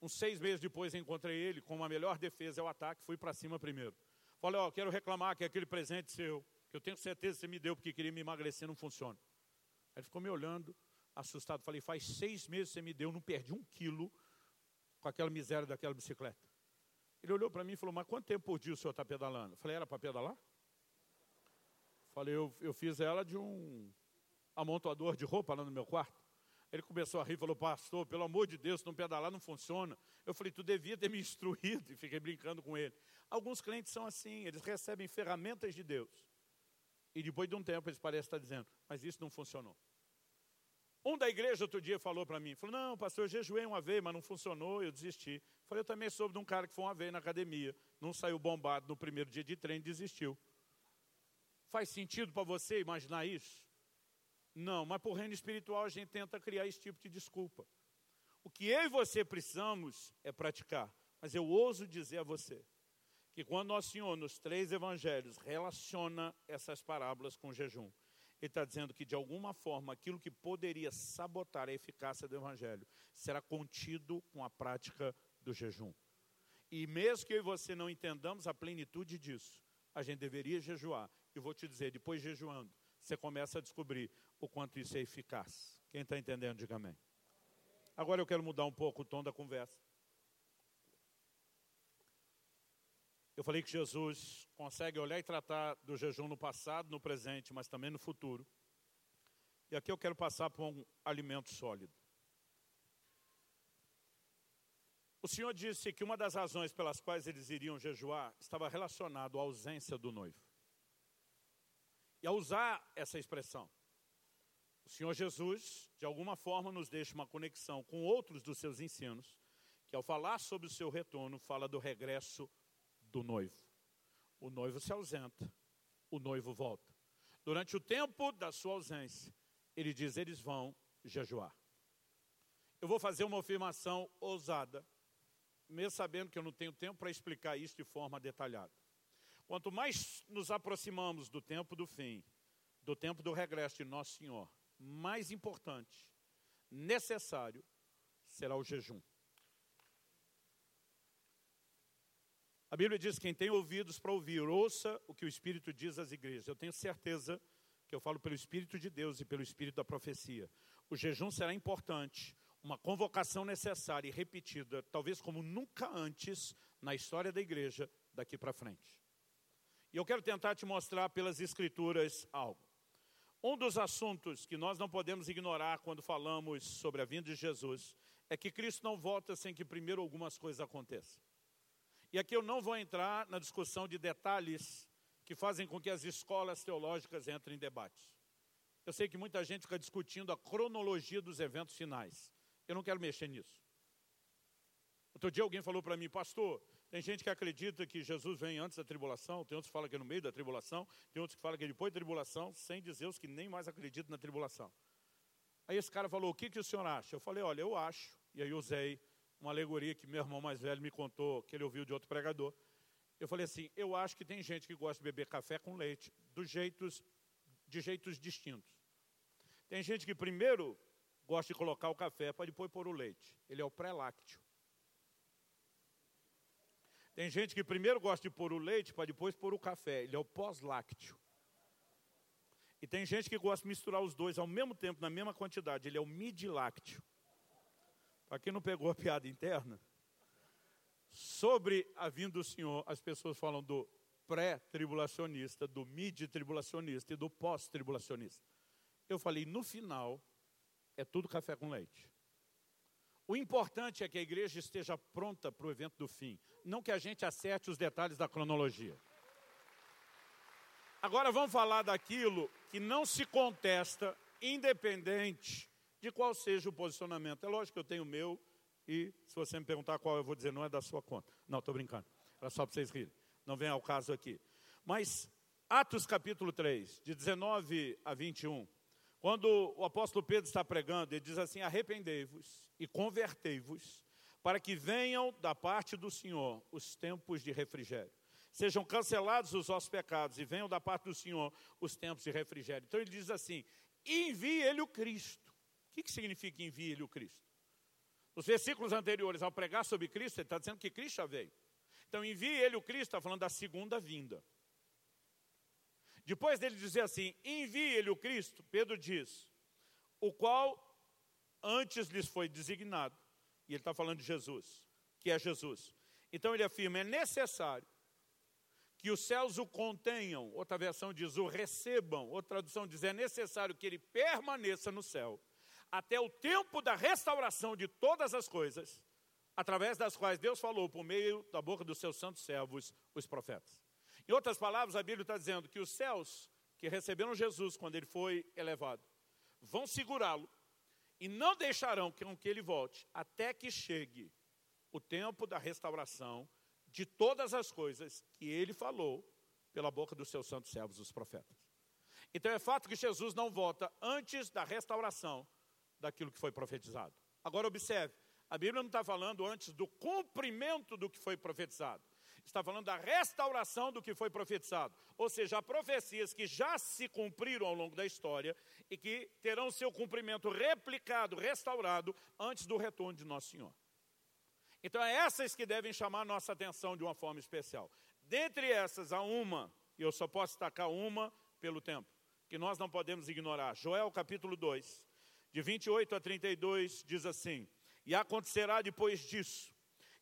Uns seis meses depois, encontrei ele com uma melhor defesa ao ataque, fui para cima primeiro. Falei, ó, oh, quero reclamar que aquele presente seu, que eu tenho certeza que você me deu porque queria me emagrecer, não funciona. Ele ficou me olhando, assustado. Falei, faz seis meses você me deu, não perdi um quilo com aquela miséria daquela bicicleta. Ele olhou para mim e falou, mas quanto tempo por dia o senhor está pedalando? Eu falei, era para pedalar? Falei, eu, eu fiz ela de um amontoador de roupa lá no meu quarto. Ele começou a rir e falou, pastor, pelo amor de Deus, não pedalar não funciona. Eu falei, tu devia ter me instruído, e fiquei brincando com ele. Alguns clientes são assim, eles recebem ferramentas de Deus. E depois de um tempo eles parecem estar dizendo, mas isso não funcionou. Um da igreja outro dia falou para mim, falou, não, pastor, eu jejuei uma vez, mas não funcionou, eu desisti. Falei, eu também soube de um cara que foi uma vez na academia, não saiu bombado no primeiro dia de treino, desistiu. Faz sentido para você imaginar isso? Não, mas por reino espiritual a gente tenta criar esse tipo de desculpa. O que eu e você precisamos é praticar. Mas eu ouso dizer a você que quando Nosso Senhor, nos três evangelhos, relaciona essas parábolas com jejum, ele está dizendo que, de alguma forma, aquilo que poderia sabotar a eficácia do Evangelho será contido com a prática do jejum. E mesmo que eu e você não entendamos a plenitude disso, a gente deveria jejuar. E vou te dizer, depois jejuando, você começa a descobrir o quanto isso é eficaz. Quem está entendendo, diga amém. Agora eu quero mudar um pouco o tom da conversa. Eu falei que Jesus consegue olhar e tratar do jejum no passado, no presente, mas também no futuro. E aqui eu quero passar por um alimento sólido. O Senhor disse que uma das razões pelas quais eles iriam jejuar estava relacionado à ausência do noivo. E ao usar essa expressão, o Senhor Jesus, de alguma forma, nos deixa uma conexão com outros dos seus ensinos, que ao falar sobre o seu retorno, fala do regresso do noivo. O noivo se ausenta, o noivo volta. Durante o tempo da sua ausência, ele diz: eles vão jejuar. Eu vou fazer uma afirmação ousada, mesmo sabendo que eu não tenho tempo para explicar isso de forma detalhada. Quanto mais nos aproximamos do tempo do fim, do tempo do regresso de Nosso Senhor, mais importante, necessário, será o jejum. A Bíblia diz: quem tem ouvidos para ouvir, ouça o que o Espírito diz às igrejas. Eu tenho certeza que eu falo pelo Espírito de Deus e pelo Espírito da profecia. O jejum será importante, uma convocação necessária e repetida, talvez como nunca antes na história da igreja daqui para frente. E eu quero tentar te mostrar pelas Escrituras algo. Um dos assuntos que nós não podemos ignorar quando falamos sobre a vinda de Jesus é que Cristo não volta sem que primeiro algumas coisas aconteçam. E aqui eu não vou entrar na discussão de detalhes que fazem com que as escolas teológicas entrem em debates. Eu sei que muita gente fica discutindo a cronologia dos eventos finais. Eu não quero mexer nisso. Outro dia alguém falou para mim, pastor, tem gente que acredita que Jesus vem antes da tribulação, tem outros que falam que é no meio da tribulação, tem outros que falam que é depois da tribulação, sem dizer os que nem mais acreditam na tribulação. Aí esse cara falou, o que, que o senhor acha? Eu falei, olha, eu acho, e aí usei uma alegoria que meu irmão mais velho me contou, que ele ouviu de outro pregador. Eu falei assim, eu acho que tem gente que gosta de beber café com leite, dos jeitos, de jeitos distintos. Tem gente que primeiro gosta de colocar o café para depois pôr o leite. Ele é o pré-lácteo. Tem gente que primeiro gosta de pôr o leite para depois pôr o café. Ele é o pós-lácteo. E tem gente que gosta de misturar os dois ao mesmo tempo, na mesma quantidade. Ele é o mid-lácteo. Para quem não pegou a piada interna, sobre a vinda do Senhor, as pessoas falam do pré-tribulacionista, do mid-tribulacionista e do pós-tribulacionista. Eu falei, no final, é tudo café com leite. O importante é que a igreja esteja pronta para o evento do fim, não que a gente acerte os detalhes da cronologia. Agora vamos falar daquilo que não se contesta, independente de qual seja o posicionamento. É lógico que eu tenho o meu, e se você me perguntar qual eu vou dizer, não é da sua conta. Não, estou brincando. Era só para vocês rirem. Não vem ao caso aqui. Mas Atos capítulo 3, de 19 a 21, quando o apóstolo Pedro está pregando, ele diz assim: arrependei-vos e convertei-vos, para que venham da parte do Senhor os tempos de refrigério. Sejam cancelados os vossos pecados e venham da parte do Senhor os tempos de refrigério. Então ele diz assim: envie ele o Cristo. Que, que significa envie ele o Cristo? Nos versículos anteriores, ao pregar sobre Cristo, ele está dizendo que Cristo já veio. Então envie ele o Cristo, está falando da segunda vinda. Depois dele dizer assim, envie ele o Cristo, Pedro diz, o qual antes lhes foi designado, e ele está falando de Jesus, que é Jesus. Então ele afirma, é necessário que os céus o contenham, outra versão diz, o recebam, outra tradução diz, é necessário que ele permaneça no céu, até o tempo da restauração de todas as coisas, através das quais Deus falou por meio da boca dos seus santos servos, os profetas. Em outras palavras, a Bíblia está dizendo que os céus que receberam Jesus quando ele foi elevado vão segurá-lo e não deixarão que, que ele volte até que chegue o tempo da restauração de todas as coisas que ele falou pela boca dos seus santos servos, os profetas. Então é fato que Jesus não volta antes da restauração daquilo que foi profetizado. Agora observe, a Bíblia não está falando antes do cumprimento do que foi profetizado está falando da restauração do que foi profetizado. Ou seja, há profecias que já se cumpriram ao longo da história e que terão seu cumprimento replicado, restaurado, antes do retorno de Nosso Senhor. Então, é essas que devem chamar nossa atenção de uma forma especial. Dentre essas, há uma, e eu só posso destacar uma pelo tempo, que nós não podemos ignorar. Joel capítulo 2, de 28 a 32, diz assim: E acontecerá depois disso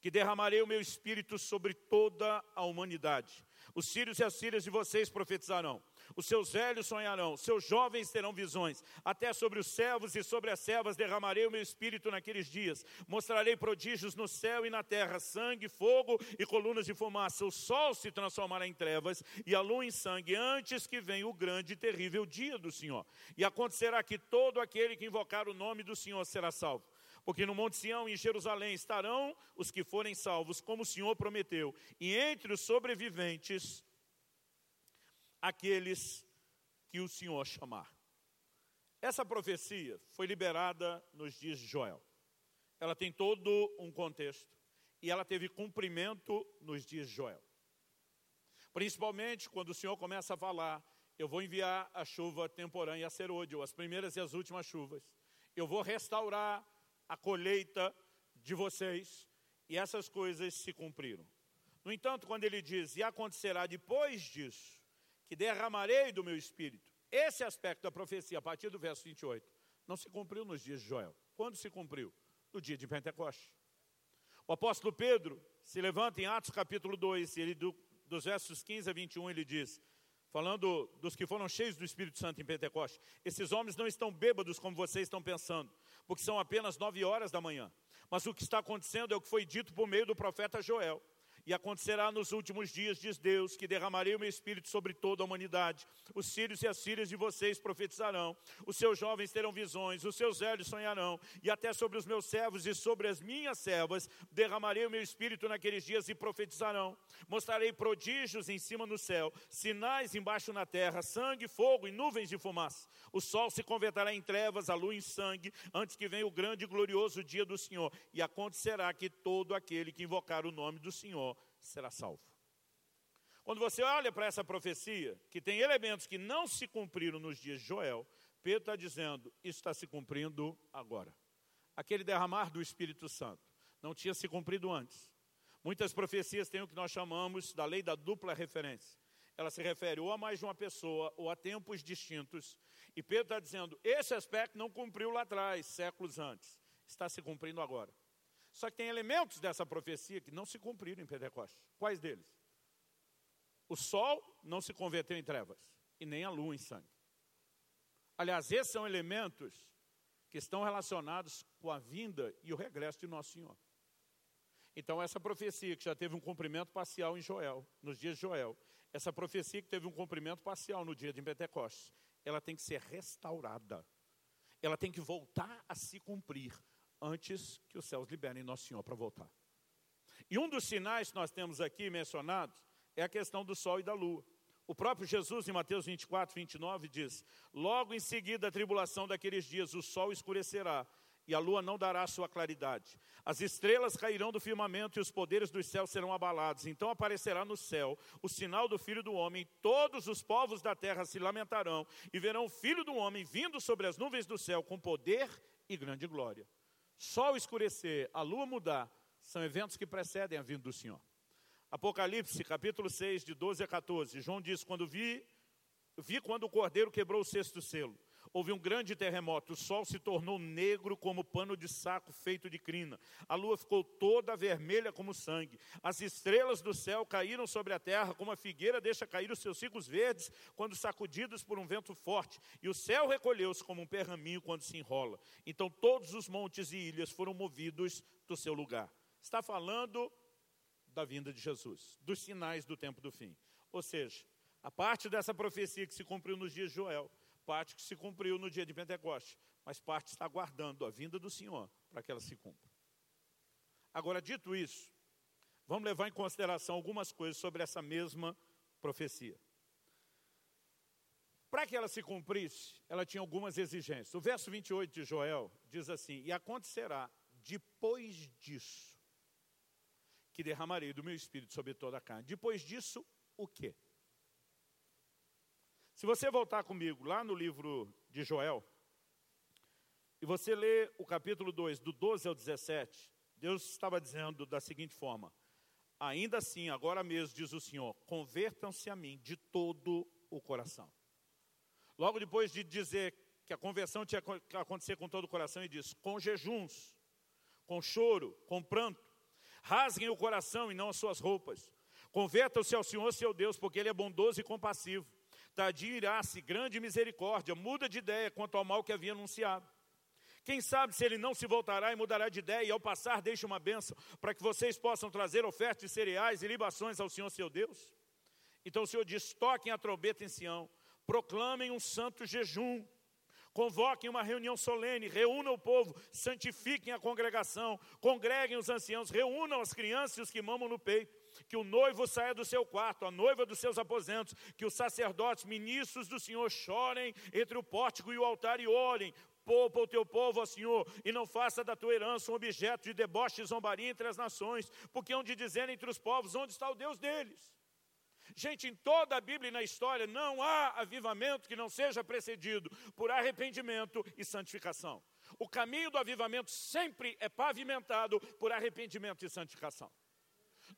que derramarei o meu espírito sobre toda a humanidade. Os sírios e as sírias de vocês profetizarão, os seus velhos sonharão, seus jovens terão visões, até sobre os servos e sobre as servas derramarei o meu espírito naqueles dias. Mostrarei prodígios no céu e na terra, sangue, fogo e colunas de fumaça. O sol se transformará em trevas e a lua em sangue, antes que venha o grande e terrível dia do Senhor. E acontecerá que todo aquele que invocar o nome do Senhor será salvo. Porque no Monte Sião e em Jerusalém estarão os que forem salvos, como o Senhor prometeu, e entre os sobreviventes, aqueles que o Senhor chamar. Essa profecia foi liberada nos dias de Joel. Ela tem todo um contexto e ela teve cumprimento nos dias de Joel. Principalmente quando o Senhor começa a falar: Eu vou enviar a chuva temporânea a Serôdio, as primeiras e as últimas chuvas. Eu vou restaurar a colheita de vocês, e essas coisas se cumpriram. No entanto, quando ele diz, e acontecerá depois disso, que derramarei do meu espírito, esse aspecto da profecia, a partir do verso 28, não se cumpriu nos dias de Joel. Quando se cumpriu? No dia de Pentecostes. O apóstolo Pedro se levanta em Atos capítulo 2, ele, do, dos versos 15 a 21, ele diz: falando dos que foram cheios do Espírito Santo em Pentecostes. Esses homens não estão bêbados como vocês estão pensando, porque são apenas nove horas da manhã. Mas o que está acontecendo é o que foi dito por meio do profeta Joel. E acontecerá nos últimos dias, diz Deus, que derramarei o meu espírito sobre toda a humanidade. Os sírios e as sírias de vocês profetizarão, os seus jovens terão visões, os seus velhos sonharão, e até sobre os meus servos e sobre as minhas servas derramarei o meu espírito naqueles dias e profetizarão. Mostrarei prodígios em cima no céu, sinais embaixo na terra, sangue, fogo e nuvens de fumaça. O sol se converterá em trevas, a lua em sangue, antes que venha o grande e glorioso dia do Senhor. E acontecerá que todo aquele que invocar o nome do Senhor será salvo. Quando você olha para essa profecia, que tem elementos que não se cumpriram nos dias de Joel, Pedro está dizendo, isso está se cumprindo agora. Aquele derramar do Espírito Santo não tinha se cumprido antes. Muitas profecias têm o que nós chamamos da lei da dupla referência. Ela se refere ou a mais de uma pessoa ou a tempos distintos. E Pedro está dizendo, esse aspecto não cumpriu lá atrás, séculos antes. Está se cumprindo agora. Só que tem elementos dessa profecia que não se cumpriram em Pentecostes. Quais deles? O sol não se converteu em trevas, e nem a lua em sangue. Aliás, esses são elementos que estão relacionados com a vinda e o regresso de Nosso Senhor. Então, essa profecia que já teve um cumprimento parcial em Joel, nos dias de Joel, essa profecia que teve um cumprimento parcial no dia de Pentecostes, ela tem que ser restaurada. Ela tem que voltar a se cumprir antes que os céus liberem Nosso Senhor para voltar. E um dos sinais que nós temos aqui mencionados é a questão do sol e da lua. O próprio Jesus, em Mateus 24, 29, diz: Logo em seguida a tribulação daqueles dias, o sol escurecerá e a lua não dará sua claridade. As estrelas cairão do firmamento e os poderes dos céus serão abalados. Então aparecerá no céu o sinal do Filho do Homem. Todos os povos da terra se lamentarão e verão o Filho do Homem vindo sobre as nuvens do céu com poder e grande glória. Sol escurecer, a lua mudar, são eventos que precedem a vinda do Senhor. Apocalipse, capítulo 6, de 12 a 14. João diz: Quando vi, vi quando o cordeiro quebrou o sexto selo. Houve um grande terremoto, o sol se tornou negro como pano de saco feito de crina. A lua ficou toda vermelha como sangue. As estrelas do céu caíram sobre a terra, como a figueira deixa cair os seus ciclos verdes quando sacudidos por um vento forte. E o céu recolheu-se como um pergaminho quando se enrola. Então todos os montes e ilhas foram movidos do seu lugar. Está falando da vinda de Jesus, dos sinais do tempo do fim. Ou seja, a parte dessa profecia que se cumpriu nos dias de Joel, parte que se cumpriu no dia de Pentecostes, mas parte está aguardando a vinda do Senhor para que ela se cumpra. Agora, dito isso, vamos levar em consideração algumas coisas sobre essa mesma profecia. Para que ela se cumprisse, ela tinha algumas exigências. O verso 28 de Joel diz assim: E acontecerá depois disso que derramarei do meu espírito sobre toda a carne. Depois disso, o quê? Se você voltar comigo lá no livro de Joel, e você ler o capítulo 2, do 12 ao 17, Deus estava dizendo da seguinte forma: Ainda assim, agora mesmo, diz o Senhor, convertam-se a mim de todo o coração. Logo depois de dizer que a conversão tinha que acontecer com todo o coração, ele diz: com jejuns, com choro, com pranto, Rasguem o coração e não as suas roupas. Convertam-se ao Senhor seu Deus, porque Ele é bondoso e compassivo. Tadio irá-se, grande misericórdia, muda de ideia quanto ao mal que havia anunciado. Quem sabe se ele não se voltará e mudará de ideia, e ao passar deixa uma bênção, para que vocês possam trazer ofertas de cereais e libações ao Senhor seu Deus? Então o Senhor diz: toquem a trombeta em Sião, proclamem um santo jejum, Convoquem uma reunião solene, reúnam o povo, santifiquem a congregação, congreguem os anciãos, reúnam as crianças e os que mamam no peito. Que o noivo saia do seu quarto, a noiva dos seus aposentos, que os sacerdotes, ministros do Senhor, chorem entre o pórtico e o altar e orem. Poupa o teu povo, ó Senhor, e não faça da tua herança um objeto de deboche e zombaria entre as nações, porque hão de dizer entre os povos onde está o Deus deles. Gente, em toda a Bíblia e na história não há avivamento que não seja precedido por arrependimento e santificação. O caminho do avivamento sempre é pavimentado por arrependimento e santificação.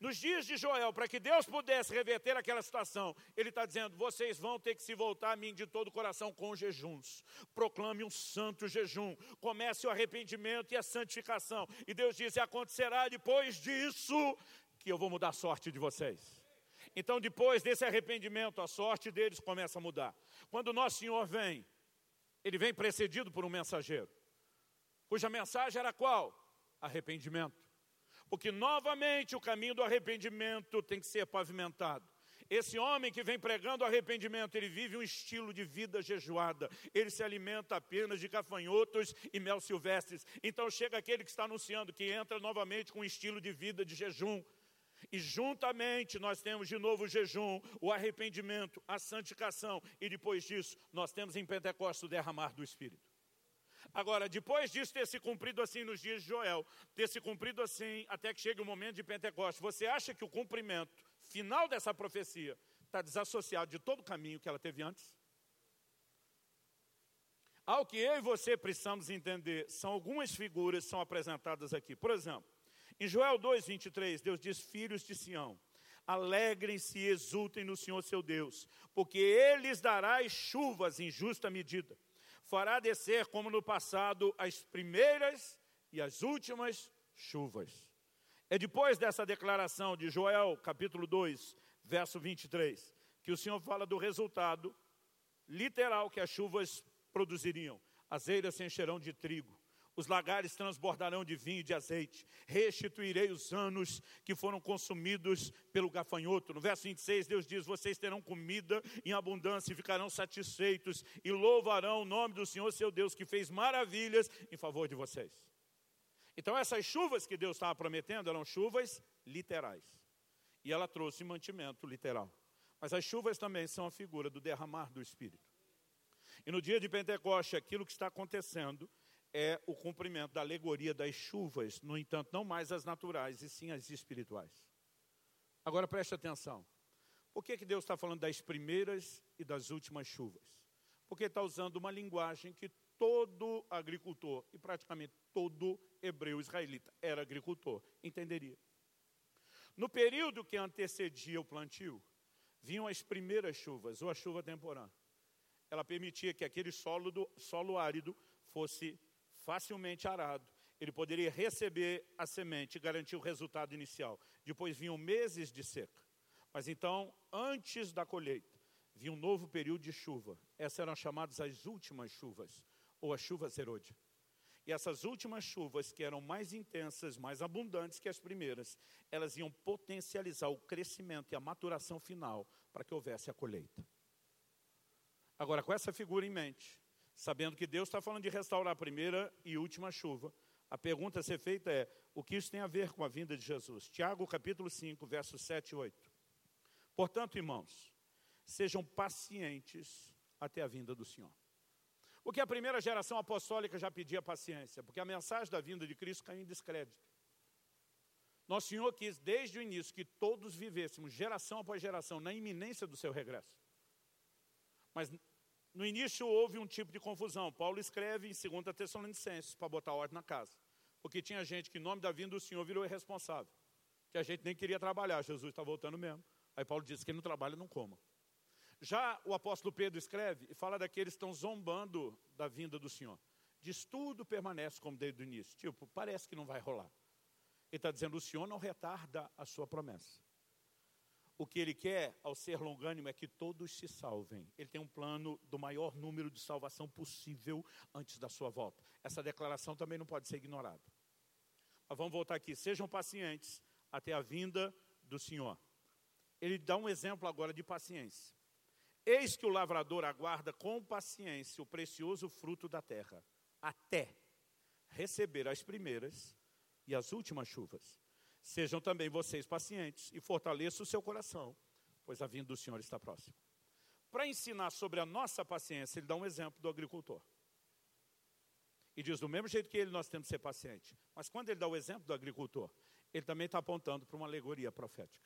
Nos dias de Joel, para que Deus pudesse reverter aquela situação, Ele está dizendo: vocês vão ter que se voltar a mim de todo o coração com jejuns. Proclame um santo jejum. Comece o arrependimento e a santificação. E Deus diz: e acontecerá depois disso que eu vou mudar a sorte de vocês. Então, depois desse arrependimento, a sorte deles começa a mudar. Quando nosso Senhor vem, ele vem precedido por um mensageiro, cuja mensagem era qual? Arrependimento. Porque novamente o caminho do arrependimento tem que ser pavimentado. Esse homem que vem pregando arrependimento, ele vive um estilo de vida jejuada. Ele se alimenta apenas de gafanhotos e mel silvestres. Então chega aquele que está anunciando que entra novamente com um estilo de vida de jejum. E juntamente nós temos de novo o jejum, o arrependimento, a santificação, e depois disso nós temos em Pentecostes o derramar do Espírito. Agora, depois disso ter se cumprido assim nos dias de Joel, ter se cumprido assim até que chegue o momento de Pentecostes, você acha que o cumprimento final dessa profecia está desassociado de todo o caminho que ela teve antes? Ao que eu e você precisamos entender, são algumas figuras que são apresentadas aqui. Por exemplo, em Joel 2, 23, Deus diz: Filhos de Sião, alegrem-se e exultem no Senhor seu Deus, porque Ele lhes dará as chuvas em justa medida. Fará descer, como no passado, as primeiras e as últimas chuvas. É depois dessa declaração de Joel, capítulo 2, verso 23, que o Senhor fala do resultado literal que as chuvas produziriam: as eiras se encherão de trigo, os lagares transbordarão de vinho e de azeite, restituirei os anos que foram consumidos pelo gafanhoto. No verso 26, Deus diz: Vocês terão comida em abundância e ficarão satisfeitos e louvarão o nome do Senhor seu Deus, que fez maravilhas em favor de vocês. Então, essas chuvas que Deus estava prometendo eram chuvas literais. E ela trouxe mantimento literal. Mas as chuvas também são a figura do derramar do Espírito. E no dia de Pentecoste, aquilo que está acontecendo é o cumprimento da alegoria das chuvas, no entanto, não mais as naturais, e sim as espirituais. Agora preste atenção. Por que, que Deus está falando das primeiras e das últimas chuvas? Porque está usando uma linguagem que todo agricultor, e praticamente todo hebreu israelita era agricultor, entenderia. No período que antecedia o plantio, vinham as primeiras chuvas, ou a chuva temporã. Ela permitia que aquele solo, do, solo árido fosse facilmente arado. Ele poderia receber a semente e garantir o resultado inicial. Depois vinham meses de seca. Mas então, antes da colheita, vinha um novo período de chuva. Essas eram chamadas as últimas chuvas, ou as chuvas herode. E essas últimas chuvas, que eram mais intensas, mais abundantes que as primeiras, elas iam potencializar o crescimento e a maturação final para que houvesse a colheita. Agora, com essa figura em mente, sabendo que Deus está falando de restaurar a primeira e última chuva, a pergunta a ser feita é: o que isso tem a ver com a vinda de Jesus? Tiago, capítulo 5, versos 7 e 8. Portanto, irmãos, sejam pacientes até a vinda do Senhor. Porque a primeira geração apostólica já pedia paciência, porque a mensagem da vinda de Cristo caiu em descrédito. Nosso Senhor quis, desde o início, que todos vivêssemos, geração após geração, na iminência do seu regresso. Mas no início houve um tipo de confusão. Paulo escreve em 2 Tessalonicenses para botar ordem na casa. Porque tinha gente que, em nome da vinda do Senhor, virou irresponsável. Que a gente nem queria trabalhar, Jesus está voltando mesmo. Aí Paulo diz: quem não trabalha, não coma. Já o apóstolo Pedro escreve e fala daqueles que estão zombando da vinda do Senhor. Diz tudo permanece como desde o início. Tipo, parece que não vai rolar. Ele está dizendo: o Senhor não retarda a sua promessa. O que ele quer, ao ser longânimo, é que todos se salvem. Ele tem um plano do maior número de salvação possível antes da sua volta. Essa declaração também não pode ser ignorada. Mas vamos voltar aqui. Sejam pacientes até a vinda do Senhor. Ele dá um exemplo agora de paciência. Eis que o lavrador aguarda com paciência o precioso fruto da terra, até receber as primeiras e as últimas chuvas. Sejam também vocês pacientes e fortaleçam o seu coração, pois a vinda do Senhor está próxima. Para ensinar sobre a nossa paciência, ele dá um exemplo do agricultor. E diz: do mesmo jeito que ele, nós temos que ser pacientes. Mas quando ele dá o exemplo do agricultor, ele também está apontando para uma alegoria profética.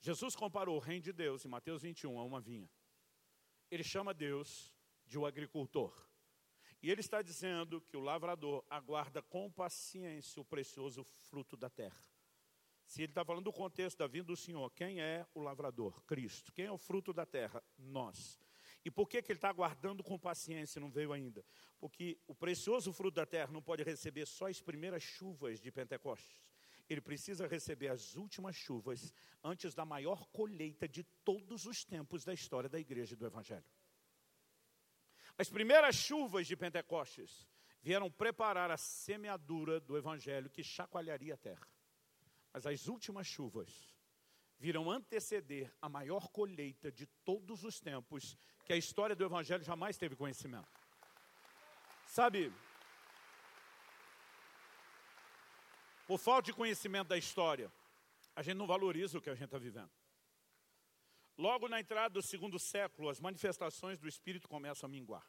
Jesus comparou o reino de Deus, em Mateus 21, a uma vinha. Ele chama Deus de um agricultor. E ele está dizendo que o lavrador aguarda com paciência o precioso fruto da terra. Se ele está falando do contexto da vinda do Senhor, quem é o lavrador? Cristo. Quem é o fruto da terra? Nós. E por que, que ele está aguardando com paciência e não veio ainda? Porque o precioso fruto da terra não pode receber só as primeiras chuvas de Pentecostes ele precisa receber as últimas chuvas antes da maior colheita de todos os tempos da história da igreja e do Evangelho. As primeiras chuvas de Pentecostes vieram preparar a semeadura do Evangelho que chacoalharia a terra. Mas as últimas chuvas virão anteceder a maior colheita de todos os tempos que a história do Evangelho jamais teve conhecimento. Sabe, Por falta de conhecimento da história, a gente não valoriza o que a gente está vivendo. Logo na entrada do segundo século, as manifestações do Espírito começam a minguar.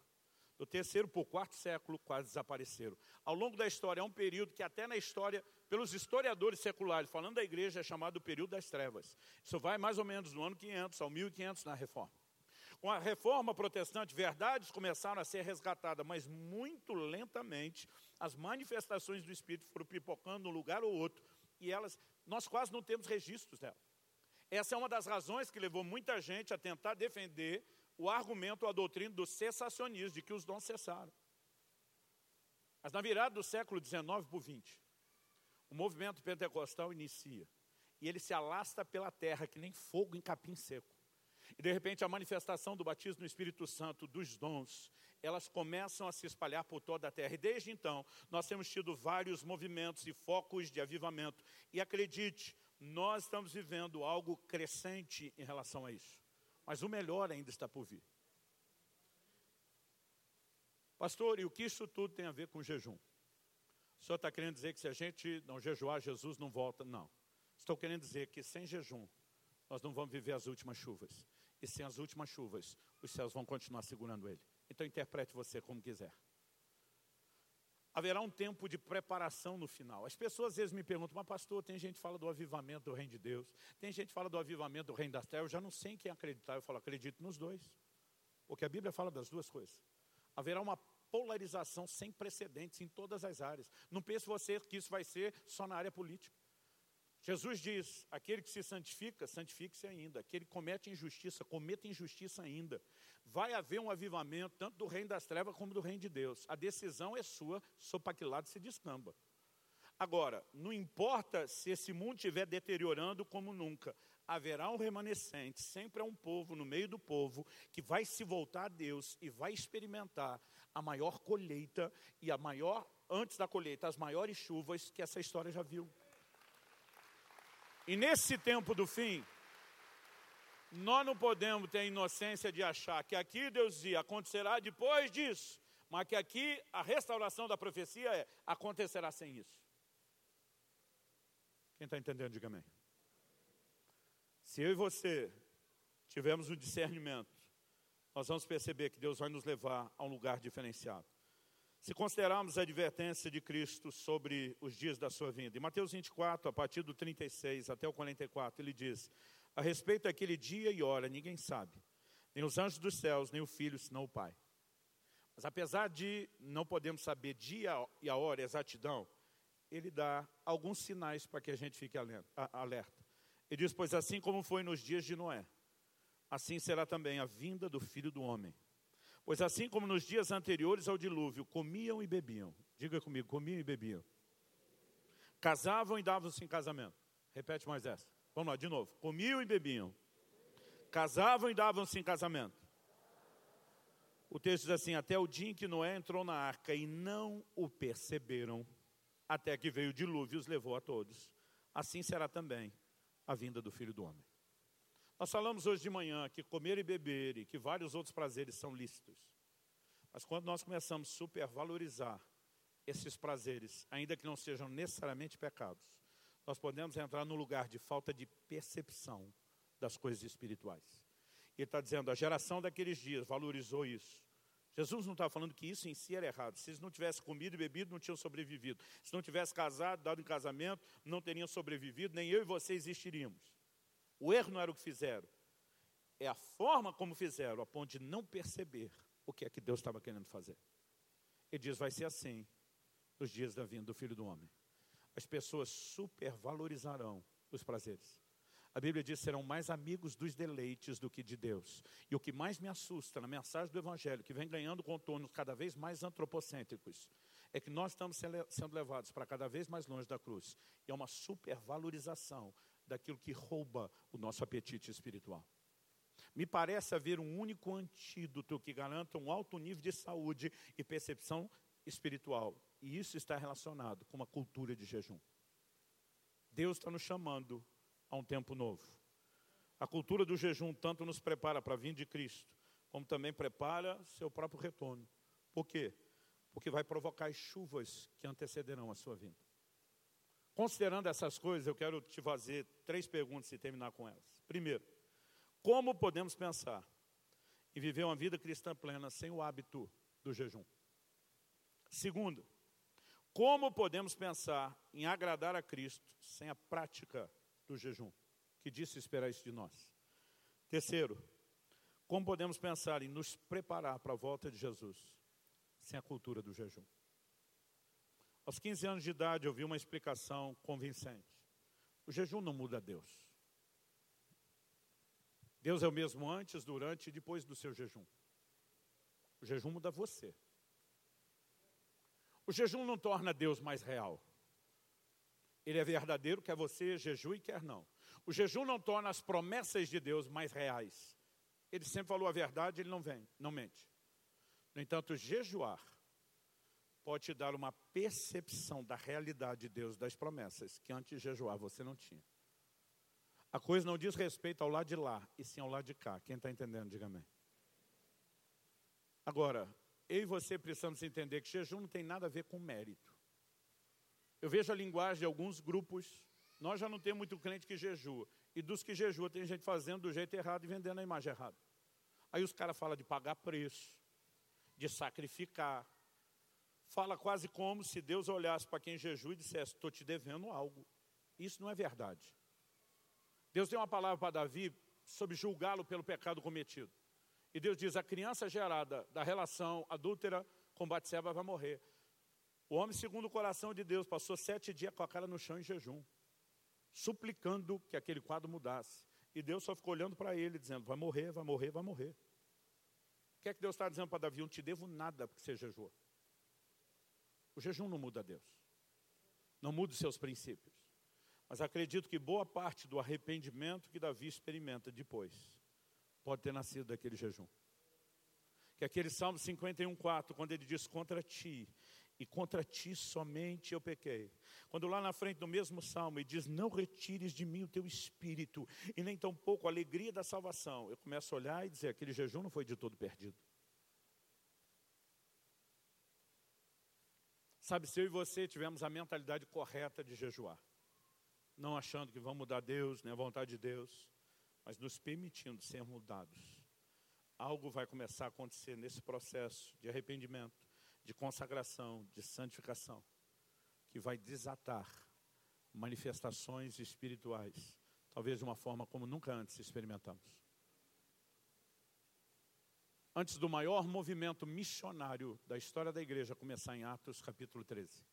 Do terceiro para o quarto século, quase desapareceram. Ao longo da história, é um período que até na história, pelos historiadores seculares, falando da igreja, é chamado o período das trevas. Isso vai mais ou menos do ano 500 ao 1500 na reforma. Com a reforma protestante, verdades começaram a ser resgatadas, mas muito lentamente as manifestações do Espírito foram pipocando num lugar ou outro, e elas, nós quase não temos registros delas. Essa é uma das razões que levou muita gente a tentar defender o argumento, a doutrina do cessacionismo, de que os dons cessaram. Mas na virada do século XIX para o XX, o movimento pentecostal inicia. E ele se alasta pela terra, que nem fogo em capim seco. E de repente a manifestação do batismo no Espírito Santo, dos dons, elas começam a se espalhar por toda a terra. E desde então, nós temos tido vários movimentos e focos de avivamento. E acredite, nós estamos vivendo algo crescente em relação a isso. Mas o melhor ainda está por vir. Pastor, e o que isso tudo tem a ver com jejum? O senhor está querendo dizer que se a gente não jejuar, Jesus não volta? Não. Estou querendo dizer que sem jejum, nós não vamos viver as últimas chuvas. E sem as últimas chuvas, os céus vão continuar segurando ele. Então interprete você como quiser. Haverá um tempo de preparação no final. As pessoas às vezes me perguntam, mas pastor, tem gente que fala do avivamento do reino de Deus, tem gente que fala do avivamento do reino das trevas, eu já não sei em quem acreditar. Eu falo, acredito nos dois. Porque a Bíblia fala das duas coisas. Haverá uma polarização sem precedentes em todas as áreas. Não pense você que isso vai ser só na área política. Jesus diz: aquele que se santifica, santifique-se ainda. Aquele que comete injustiça, cometa injustiça ainda. Vai haver um avivamento tanto do reino das trevas como do reino de Deus. A decisão é sua, sou para que lado se descamba. Agora, não importa se esse mundo estiver deteriorando como nunca, haverá um remanescente, sempre é um povo no meio do povo que vai se voltar a Deus e vai experimentar a maior colheita e a maior, antes da colheita, as maiores chuvas que essa história já viu. E nesse tempo do fim, nós não podemos ter a inocência de achar que aqui Deus dizia, acontecerá depois disso, mas que aqui a restauração da profecia é, acontecerá sem isso. Quem está entendendo, diga amém. Se eu e você tivermos o discernimento, nós vamos perceber que Deus vai nos levar a um lugar diferenciado. Se considerarmos a advertência de Cristo sobre os dias da sua vinda, em Mateus 24, a partir do 36 até o 44, ele diz: A respeito daquele dia e hora, ninguém sabe, nem os anjos dos céus, nem o filho, senão o Pai. Mas apesar de não podemos saber dia e a hora, exatidão, ele dá alguns sinais para que a gente fique alerta. Ele diz: Pois assim como foi nos dias de Noé, assim será também a vinda do filho do homem. Pois assim como nos dias anteriores ao dilúvio, comiam e bebiam. Diga comigo, comiam e bebiam. Casavam e davam-se em casamento. Repete mais essa. Vamos lá, de novo. Comiam e bebiam. Casavam e davam-se em casamento. O texto diz assim: Até o dia em que Noé entrou na arca e não o perceberam, até que veio o dilúvio e os levou a todos. Assim será também a vinda do filho do homem. Nós falamos hoje de manhã que comer e beber e que vários outros prazeres são lícitos. Mas quando nós começamos a supervalorizar esses prazeres, ainda que não sejam necessariamente pecados, nós podemos entrar no lugar de falta de percepção das coisas espirituais. Ele está dizendo, a geração daqueles dias valorizou isso. Jesus não está falando que isso em si era errado. Se eles não tivessem comido e bebido, não tinham sobrevivido. Se não tivessem casado, dado em casamento, não teriam sobrevivido, nem eu e você existiríamos. O erro não era o que fizeram, é a forma como fizeram, a ponto de não perceber o que é que Deus estava querendo fazer. Ele diz: vai ser assim nos dias da vinda do Filho do Homem. As pessoas supervalorizarão os prazeres. A Bíblia diz: serão mais amigos dos deleites do que de Deus. E o que mais me assusta na mensagem do Evangelho, que vem ganhando contornos cada vez mais antropocêntricos, é que nós estamos sendo levados para cada vez mais longe da cruz. E é uma supervalorização daquilo que rouba o nosso apetite espiritual. Me parece haver um único antídoto que garanta um alto nível de saúde e percepção espiritual. E isso está relacionado com uma cultura de jejum. Deus está nos chamando a um tempo novo. A cultura do jejum tanto nos prepara para a vinda de Cristo, como também prepara seu próprio retorno. Por quê? Porque vai provocar as chuvas que antecederão a sua vinda. Considerando essas coisas, eu quero te fazer três perguntas e terminar com elas. Primeiro, como podemos pensar em viver uma vida cristã plena sem o hábito do jejum? Segundo, como podemos pensar em agradar a Cristo sem a prática do jejum, que disse esperar isso de nós? Terceiro, como podemos pensar em nos preparar para a volta de Jesus sem a cultura do jejum? Aos 15 anos de idade, eu vi uma explicação convincente. O jejum não muda Deus. Deus é o mesmo antes, durante e depois do seu jejum. O jejum muda você. O jejum não torna Deus mais real. Ele é verdadeiro, quer você jejue, quer não. O jejum não torna as promessas de Deus mais reais. ele sempre falou a verdade, ele não vem, não mente. No entanto, jejuar pode te dar uma percepção da realidade de Deus, das promessas, que antes de jejuar você não tinha. A coisa não diz respeito ao lado de lá, e sim ao lado de cá. Quem está entendendo, diga amém. Agora, eu e você precisamos entender que jejum não tem nada a ver com mérito. Eu vejo a linguagem de alguns grupos, nós já não temos muito crente que jejua. E dos que jejua, tem gente fazendo do jeito errado e vendendo a imagem errada. Aí os caras falam de pagar preço, de sacrificar. Fala quase como se Deus olhasse para quem jejua e dissesse: Estou te devendo algo. Isso não é verdade. Deus deu uma palavra para Davi sobre julgá-lo pelo pecado cometido. E Deus diz: a criança gerada da relação adúltera com Batseba vai morrer. O homem, segundo o coração de Deus, passou sete dias com a cara no chão em jejum, suplicando que aquele quadro mudasse. E Deus só ficou olhando para ele, dizendo: vai morrer, vai morrer, vai morrer. O que é que Deus está dizendo para Davi? Eu não te devo nada porque você jejuou. O jejum não muda Deus, não muda os seus princípios. Mas acredito que boa parte do arrependimento que Davi experimenta depois pode ter nascido daquele jejum. Que aquele Salmo 51,4, quando ele diz contra ti, e contra ti somente eu pequei. Quando lá na frente, no mesmo salmo, ele diz: Não retires de mim o teu espírito, e nem tampouco a alegria da salvação. Eu começo a olhar e dizer: aquele jejum não foi de todo perdido. Sabe, se eu e você tivemos a mentalidade correta de jejuar, não achando que vão mudar Deus, nem a vontade de Deus, mas nos permitindo ser mudados. Algo vai começar a acontecer nesse processo de arrependimento, de consagração, de santificação, que vai desatar manifestações espirituais, talvez de uma forma como nunca antes experimentamos. Antes do maior movimento missionário da história da igreja começar em Atos capítulo 13,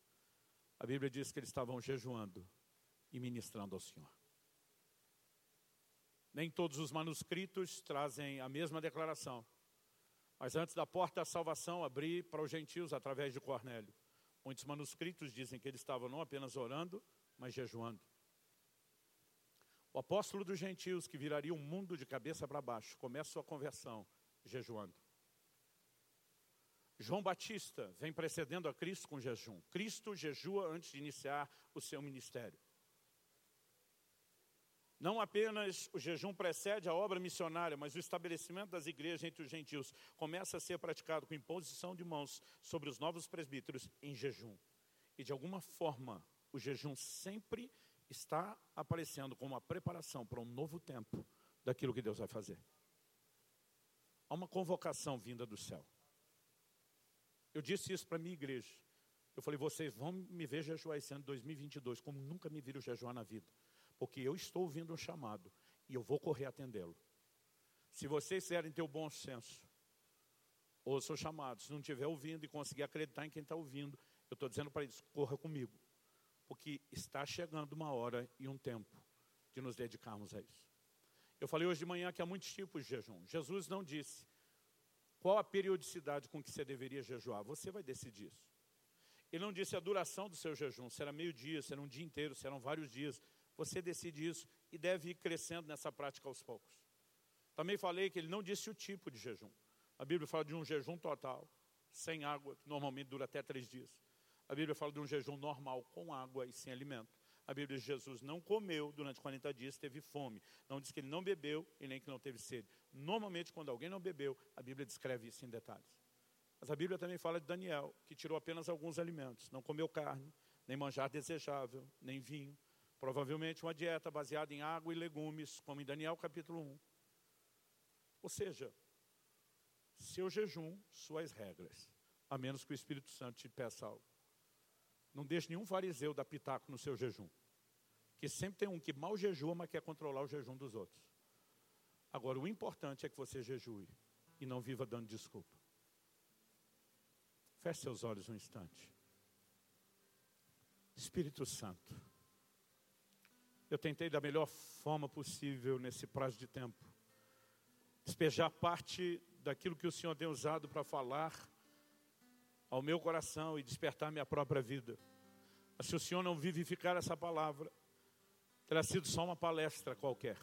a Bíblia diz que eles estavam jejuando e ministrando ao Senhor. Nem todos os manuscritos trazem a mesma declaração. Mas antes da porta da salvação abrir para os gentios através de Cornélio, muitos manuscritos dizem que eles estavam não apenas orando, mas jejuando. O apóstolo dos gentios, que viraria o um mundo de cabeça para baixo, começa sua conversão jejuando. João Batista vem precedendo a Cristo com jejum. Cristo jejua antes de iniciar o seu ministério. Não apenas o jejum precede a obra missionária, mas o estabelecimento das igrejas entre os gentios começa a ser praticado com imposição de mãos sobre os novos presbíteros em jejum. E de alguma forma, o jejum sempre está aparecendo como uma preparação para um novo tempo daquilo que Deus vai fazer. Há uma convocação vinda do céu. Eu disse isso para a minha igreja. Eu falei, vocês vão me ver jejuar esse ano de 2022, como nunca me viram jejuar na vida porque eu estou ouvindo um chamado e eu vou correr atendê-lo. Se vocês quiserem ter o bom senso, ouça o chamado. Se não estiver ouvindo e conseguir acreditar em quem está ouvindo, eu estou dizendo para eles, corra comigo. Porque está chegando uma hora e um tempo de nos dedicarmos a isso. Eu falei hoje de manhã que há muitos tipos de jejum. Jesus não disse qual a periodicidade com que você deveria jejuar. Você vai decidir isso. Ele não disse a duração do seu jejum. Será meio dia, será um dia inteiro, serão vários dias. Você decide isso e deve ir crescendo nessa prática aos poucos. Também falei que ele não disse o tipo de jejum. A Bíblia fala de um jejum total, sem água, que normalmente dura até três dias. A Bíblia fala de um jejum normal, com água e sem alimento. A Bíblia diz que Jesus não comeu durante 40 dias, teve fome. Não diz que ele não bebeu e nem que não teve sede. Normalmente, quando alguém não bebeu, a Bíblia descreve isso em detalhes. Mas a Bíblia também fala de Daniel, que tirou apenas alguns alimentos. Não comeu carne, nem manjar desejável, nem vinho. Provavelmente uma dieta baseada em água e legumes, como em Daniel capítulo 1. Ou seja, seu jejum, suas regras, a menos que o Espírito Santo te peça algo. Não deixe nenhum fariseu dar pitaco no seu jejum. Que sempre tem um que mal jejua, mas quer controlar o jejum dos outros. Agora, o importante é que você jejue e não viva dando desculpa. Feche seus olhos um instante. Espírito Santo. Eu tentei da melhor forma possível nesse prazo de tempo despejar parte daquilo que o Senhor tem usado para falar ao meu coração e despertar minha própria vida. Mas se o Senhor não vivificar essa palavra, terá sido só uma palestra qualquer.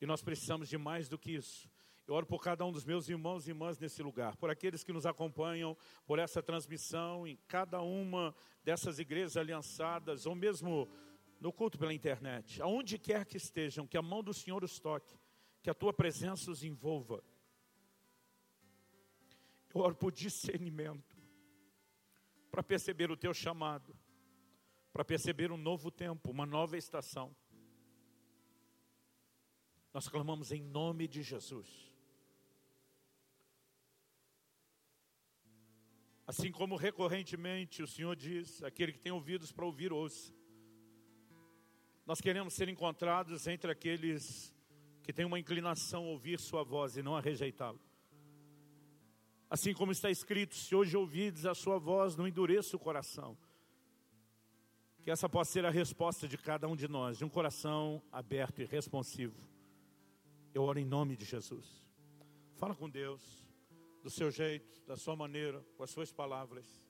E nós precisamos de mais do que isso. Eu oro por cada um dos meus irmãos e irmãs nesse lugar, por aqueles que nos acompanham, por essa transmissão, em cada uma dessas igrejas aliançadas, ou mesmo no culto pela internet, aonde quer que estejam, que a mão do Senhor os toque, que a tua presença os envolva. Eu oro por discernimento, para perceber o teu chamado, para perceber um novo tempo, uma nova estação. Nós clamamos em nome de Jesus. Assim como recorrentemente o Senhor diz, aquele que tem ouvidos para ouvir, ouça. Nós queremos ser encontrados entre aqueles que têm uma inclinação a ouvir Sua voz e não a rejeitá-lo. Assim como está escrito, se hoje ouvides a Sua voz, não endureça o coração. Que essa possa ser a resposta de cada um de nós, de um coração aberto e responsivo. Eu oro em nome de Jesus. Fala com Deus do seu jeito, da sua maneira, com as suas palavras.